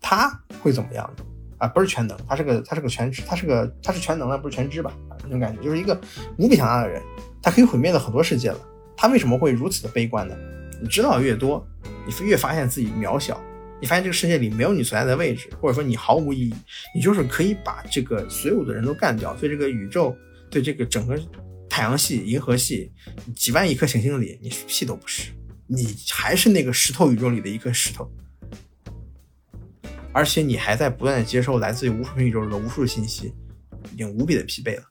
他会怎么样呢？啊，不是全能，他是个他是个全知，他是个他是全能的，不是全知吧？那种感觉就是一个无比强大的人，他可以毁灭了很多世界了。他为什么会如此的悲观呢？你知道越多，你越发现自己渺小，你发现这个世界里没有你存在的位置，或者说你毫无意义，你就是可以把这个所有的人都干掉。对这个宇宙，对这个整个太阳系、银河系几万亿颗行星里，你屁都不是，你还是那个石头宇宙里的一颗石头。而且你还在不断的接受来自于无数平宇宙的无数信息，已经无比的疲惫了。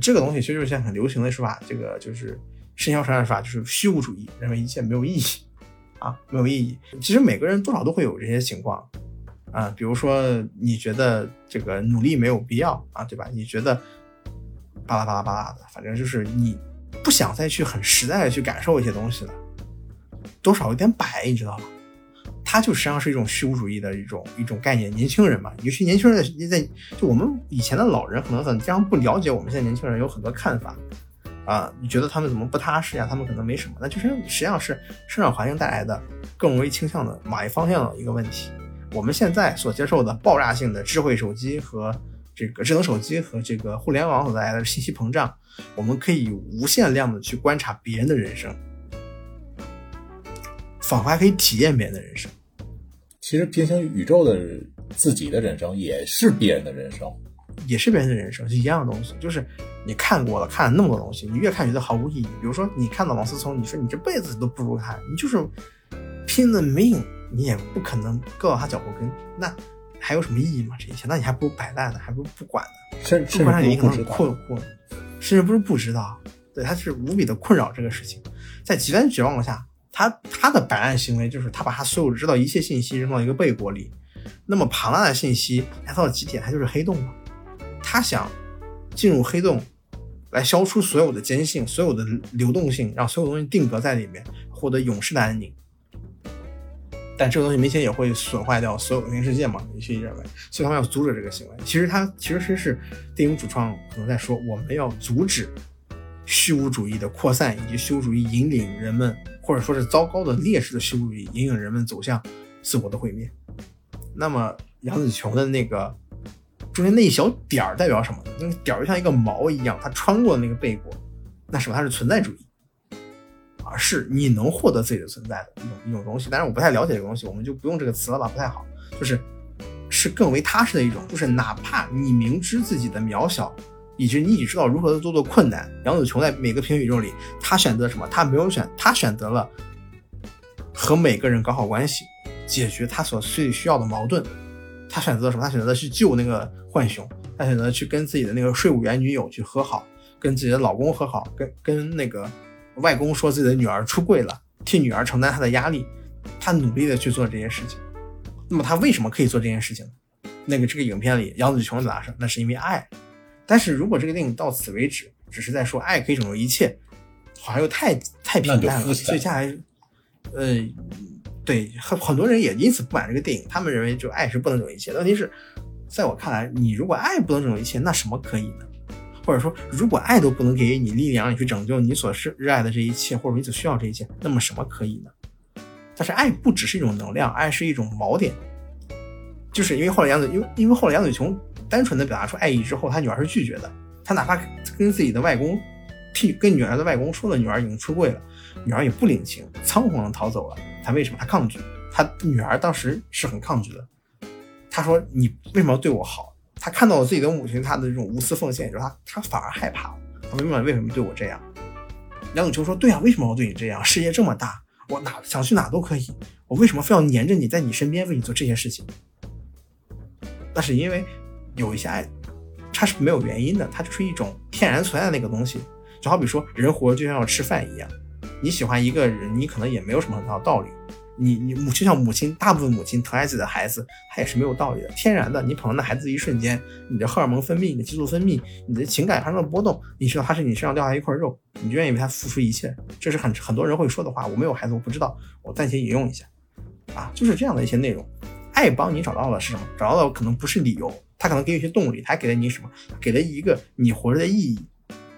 这个东西其实就是现在很流行的说法，这个就是生肖传染法，就是虚无主义，认为一切没有意义啊，没有意义。其实每个人多少都会有这些情况啊，比如说你觉得这个努力没有必要啊，对吧？你觉得巴拉巴拉巴拉的，反正就是你不想再去很实在的去感受一些东西了，多少有点摆，你知道吧？它就实际上是一种虚无主义的一种一种概念。年轻人嘛，尤其年轻人在在就我们以前的老人可能很非常不了解我们现在年轻人有很多看法啊，你觉得他们怎么不踏实呀？他们可能没什么，那就是实际上是生长环境带来的更容易倾向的某一方向的一个问题。我们现在所接受的爆炸性的智慧手机和这个智能手机和这个互联网所带来的信息膨胀，我们可以无限量的去观察别人的人生。仿佛还可以体验别人的人生。其实平行宇宙的自己的人生也是别人的人生，也是别人的人生，是一样的东西。就是你看过了，看了那么多东西，你越看觉得毫无意义。比如说，你看到王思聪，你说你这辈子都不如他，你就是拼了命，你也不可能够到他脚后跟。那还有什么意义吗？这一切，那你还不如摆烂呢，还不如不管呢。甚至不管你可不能困惑，甚至不是不知道，对，他是无比的困扰这个事情，在极端绝望下。他他的摆烂行为就是他把他所有知道一切信息扔到一个被锅里，那么庞大的信息来到极点，它就是黑洞嘛。他想进入黑洞，来消除所有的坚信、所有的流动性，让所有东西定格在里面，获得永世的安宁。但这个东西明显也会损坏掉所有平行世界嘛？有些认为，所以他们要阻止这个行为。其实他其实是电影主创可能在说，我们要阻止虚无主义的扩散，以及虚无主义引领人们。或者说是糟糕的劣势的虚无主义引领人们走向自我的毁灭。那么杨紫琼的那个中间那一小点儿代表什么？那个点儿就像一个毛一样，它穿过那个背锅，那什么？它是存在主义而，是你能获得自己的存在的一种一种东西。但是我不太了解这个东西，我们就不用这个词了吧，不太好。就是是更为踏实的一种，就是哪怕你明知自己的渺小。以及你已知道如何的做做困难。杨紫琼在每个平行宇宙里，她选择什么？她没有选，她选择了和每个人搞好关系，解决她所最需要的矛盾。她选择什么？她选择去救那个浣熊，她选择去跟自己的那个税务员女友去和好，跟自己的老公和好，跟跟那个外公说自己的女儿出柜了，替女儿承担她的压力。她努力的去做这件事情。那么她为什么可以做这件事情？那个这个影片里，杨紫琼咋说？那是因为爱。但是如果这个电影到此为止，只是在说爱可以拯救一切，好像又太 *laughs* 太平淡了。所以接下来，呃，对很很多人也因此不满这个电影，他们认为就爱是不能拯救一切。问题是，在我看来，你如果爱不能拯救一切，那什么可以呢？或者说，如果爱都不能给予你力量，让你去拯救你所是热爱的这一切，或者你所需要这一切，那么什么可以呢？但是爱不只是一种能量，爱是一种锚点，就是因为后来杨子，因为因为后来杨子琼。单纯的表达出爱意之后，他女儿是拒绝的。他哪怕跟自己的外公，替跟女儿的外公说了女儿已经出柜了，女儿也不领情，仓皇的逃走了。他为什么？他抗拒。他女儿当时是很抗拒的。他说：“你为什么要对我好？”他看到了自己的母亲，他的这种无私奉献，就是他，他反而害怕了。他问：“为什么对我这样？”杨子秋说：“对啊，为什么要对你这样？世界这么大，我哪想去哪都可以，我为什么非要黏着你在你身边为你做这些事情？那是因为。”有一些爱，它是没有原因的，它就是一种天然存在的那个东西。就好比说，人活着就像要吃饭一样，你喜欢一个人，你可能也没有什么很大的道理，你你母就像母亲，大部分母亲疼爱自己的孩子，她也是没有道理的，天然的。你捧着那孩子一瞬间，你的荷尔蒙分泌，你的激素分泌，你的情感发生了波动，你知道他是你身上掉下一块肉，你就愿意为他付出一切，这是很很多人会说的话。我没有孩子，我不知道，我暂且引用一下，啊，就是这样的一些内容。爱帮你找到了是什么？找到了可能不是理由，他可能给你一些动力，他给了你什么？给了一个你活着的意义。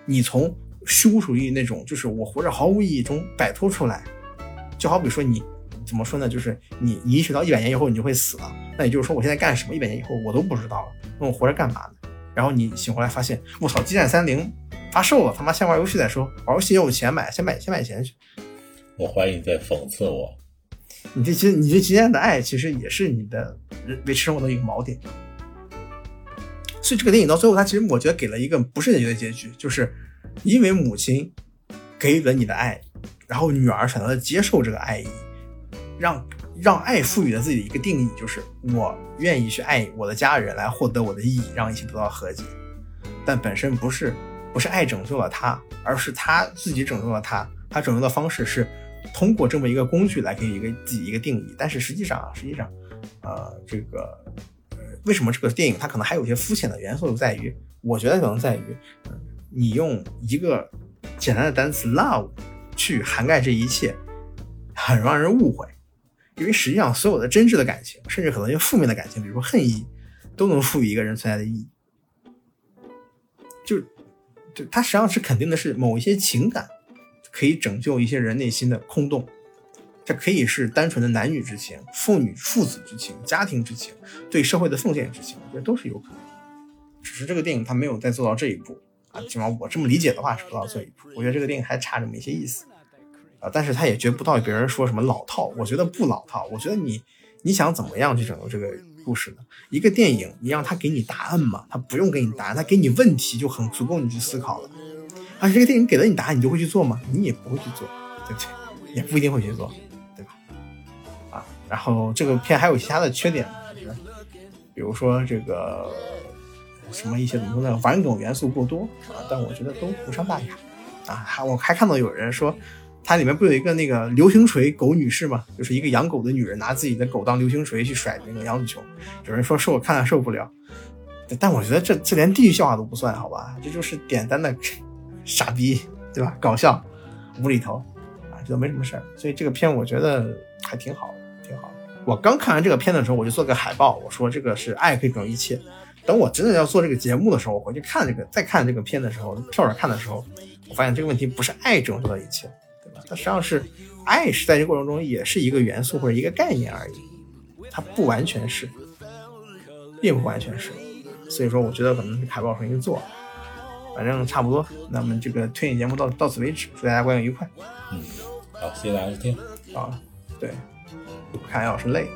你从虚无主义那种就是我活着毫无意义中摆脱出来，就好比说你怎么说呢？就是你你意识到一百年以后你就会死了，那也就是说我现在干什么一百年以后我都不知道了，那我活着干嘛呢？然后你醒过来发现，我操，激战三零发售了，他妈先玩游戏再说，玩游戏也有钱买，先买先买钱去。我怀疑你在讽刺我。你这其实你对极限的爱，其实也是你的维持生活的一个锚点。所以这个电影到最后，它其实我觉得给了一个不是结局的结局，就是因为母亲给予了你的爱，然后女儿选择了接受这个爱意，让让爱赋予了自己的一个定义，就是我愿意去爱我的家人来获得我的意义，让一切得到和解。但本身不是不是爱拯救了他，而是他自己拯救了他。他拯救的方式是。通过这么一个工具来给一个自己一个定义，但是实际上啊，实际上，呃，这个，呃，为什么这个电影它可能还有一些肤浅的元素，在于，我觉得可能在于，你用一个简单的单词 love 去涵盖这一切，很让人误会，因为实际上所有的真挚的感情，甚至很多些负面的感情，比如说恨意，都能赋予一个人存在的意义，就，就它实际上是肯定的是某一些情感。可以拯救一些人内心的空洞，这可以是单纯的男女之情、父女父子之情、家庭之情、对社会的奉献之情，我觉得都是有可能。只是这个电影它没有再做到这一步啊，起码我这么理解的话是做到这一步。我觉得这个电影还差这么一些意思啊，但是他也绝不到别人说什么老套，我觉得不老套。我觉得你你想怎么样去拯救这个故事呢？一个电影你让他给你答案吗？他不用给你答案，他给你问题就很足够你去思考了。而且这个电影给了你答案，你就会去做吗？你也不会去做，对不对？也不一定会去做，对吧？啊，然后这个片还有其他的缺点，比如说这个什么一些怎么说呢？玩梗元素过多啊，但我觉得都无伤大雅啊。还我还看到有人说，它里面不有一个那个流星锤狗女士嘛？就是一个养狗的女人拿自己的狗当流星锤去甩那个杨子琼，有人说是我看了受不了，但我觉得这这连地狱笑话都不算，好吧？这就是简单的。*laughs* 傻逼，对吧？搞笑，无厘头，啊，这都没什么事儿。所以这个片我觉得还挺好的，挺好。我刚看完这个片的时候，我就做个海报，我说这个是爱可以拯救一切。等我真的要做这个节目的时候，我回去看这个，再看这个片的时候，跳着看的时候，我发现这个问题不是爱拯救了一切，它实际上是爱是在这过程中也是一个元素或者一个概念而已，它不完全是，并不完全是。所以说，我觉得可能海报重新做。反正差不多，那么这个推荐节目到到此为止，祝大家观影愉快。嗯，好，谢谢大家收听。啊，对，看要是累。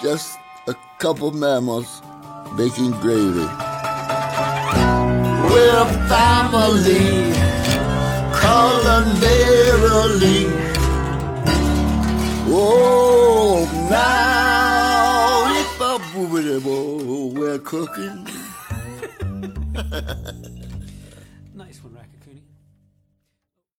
Just a couple mammals making gravy. We're a family, culinarily. Oh, now oh, we're cooking. *laughs*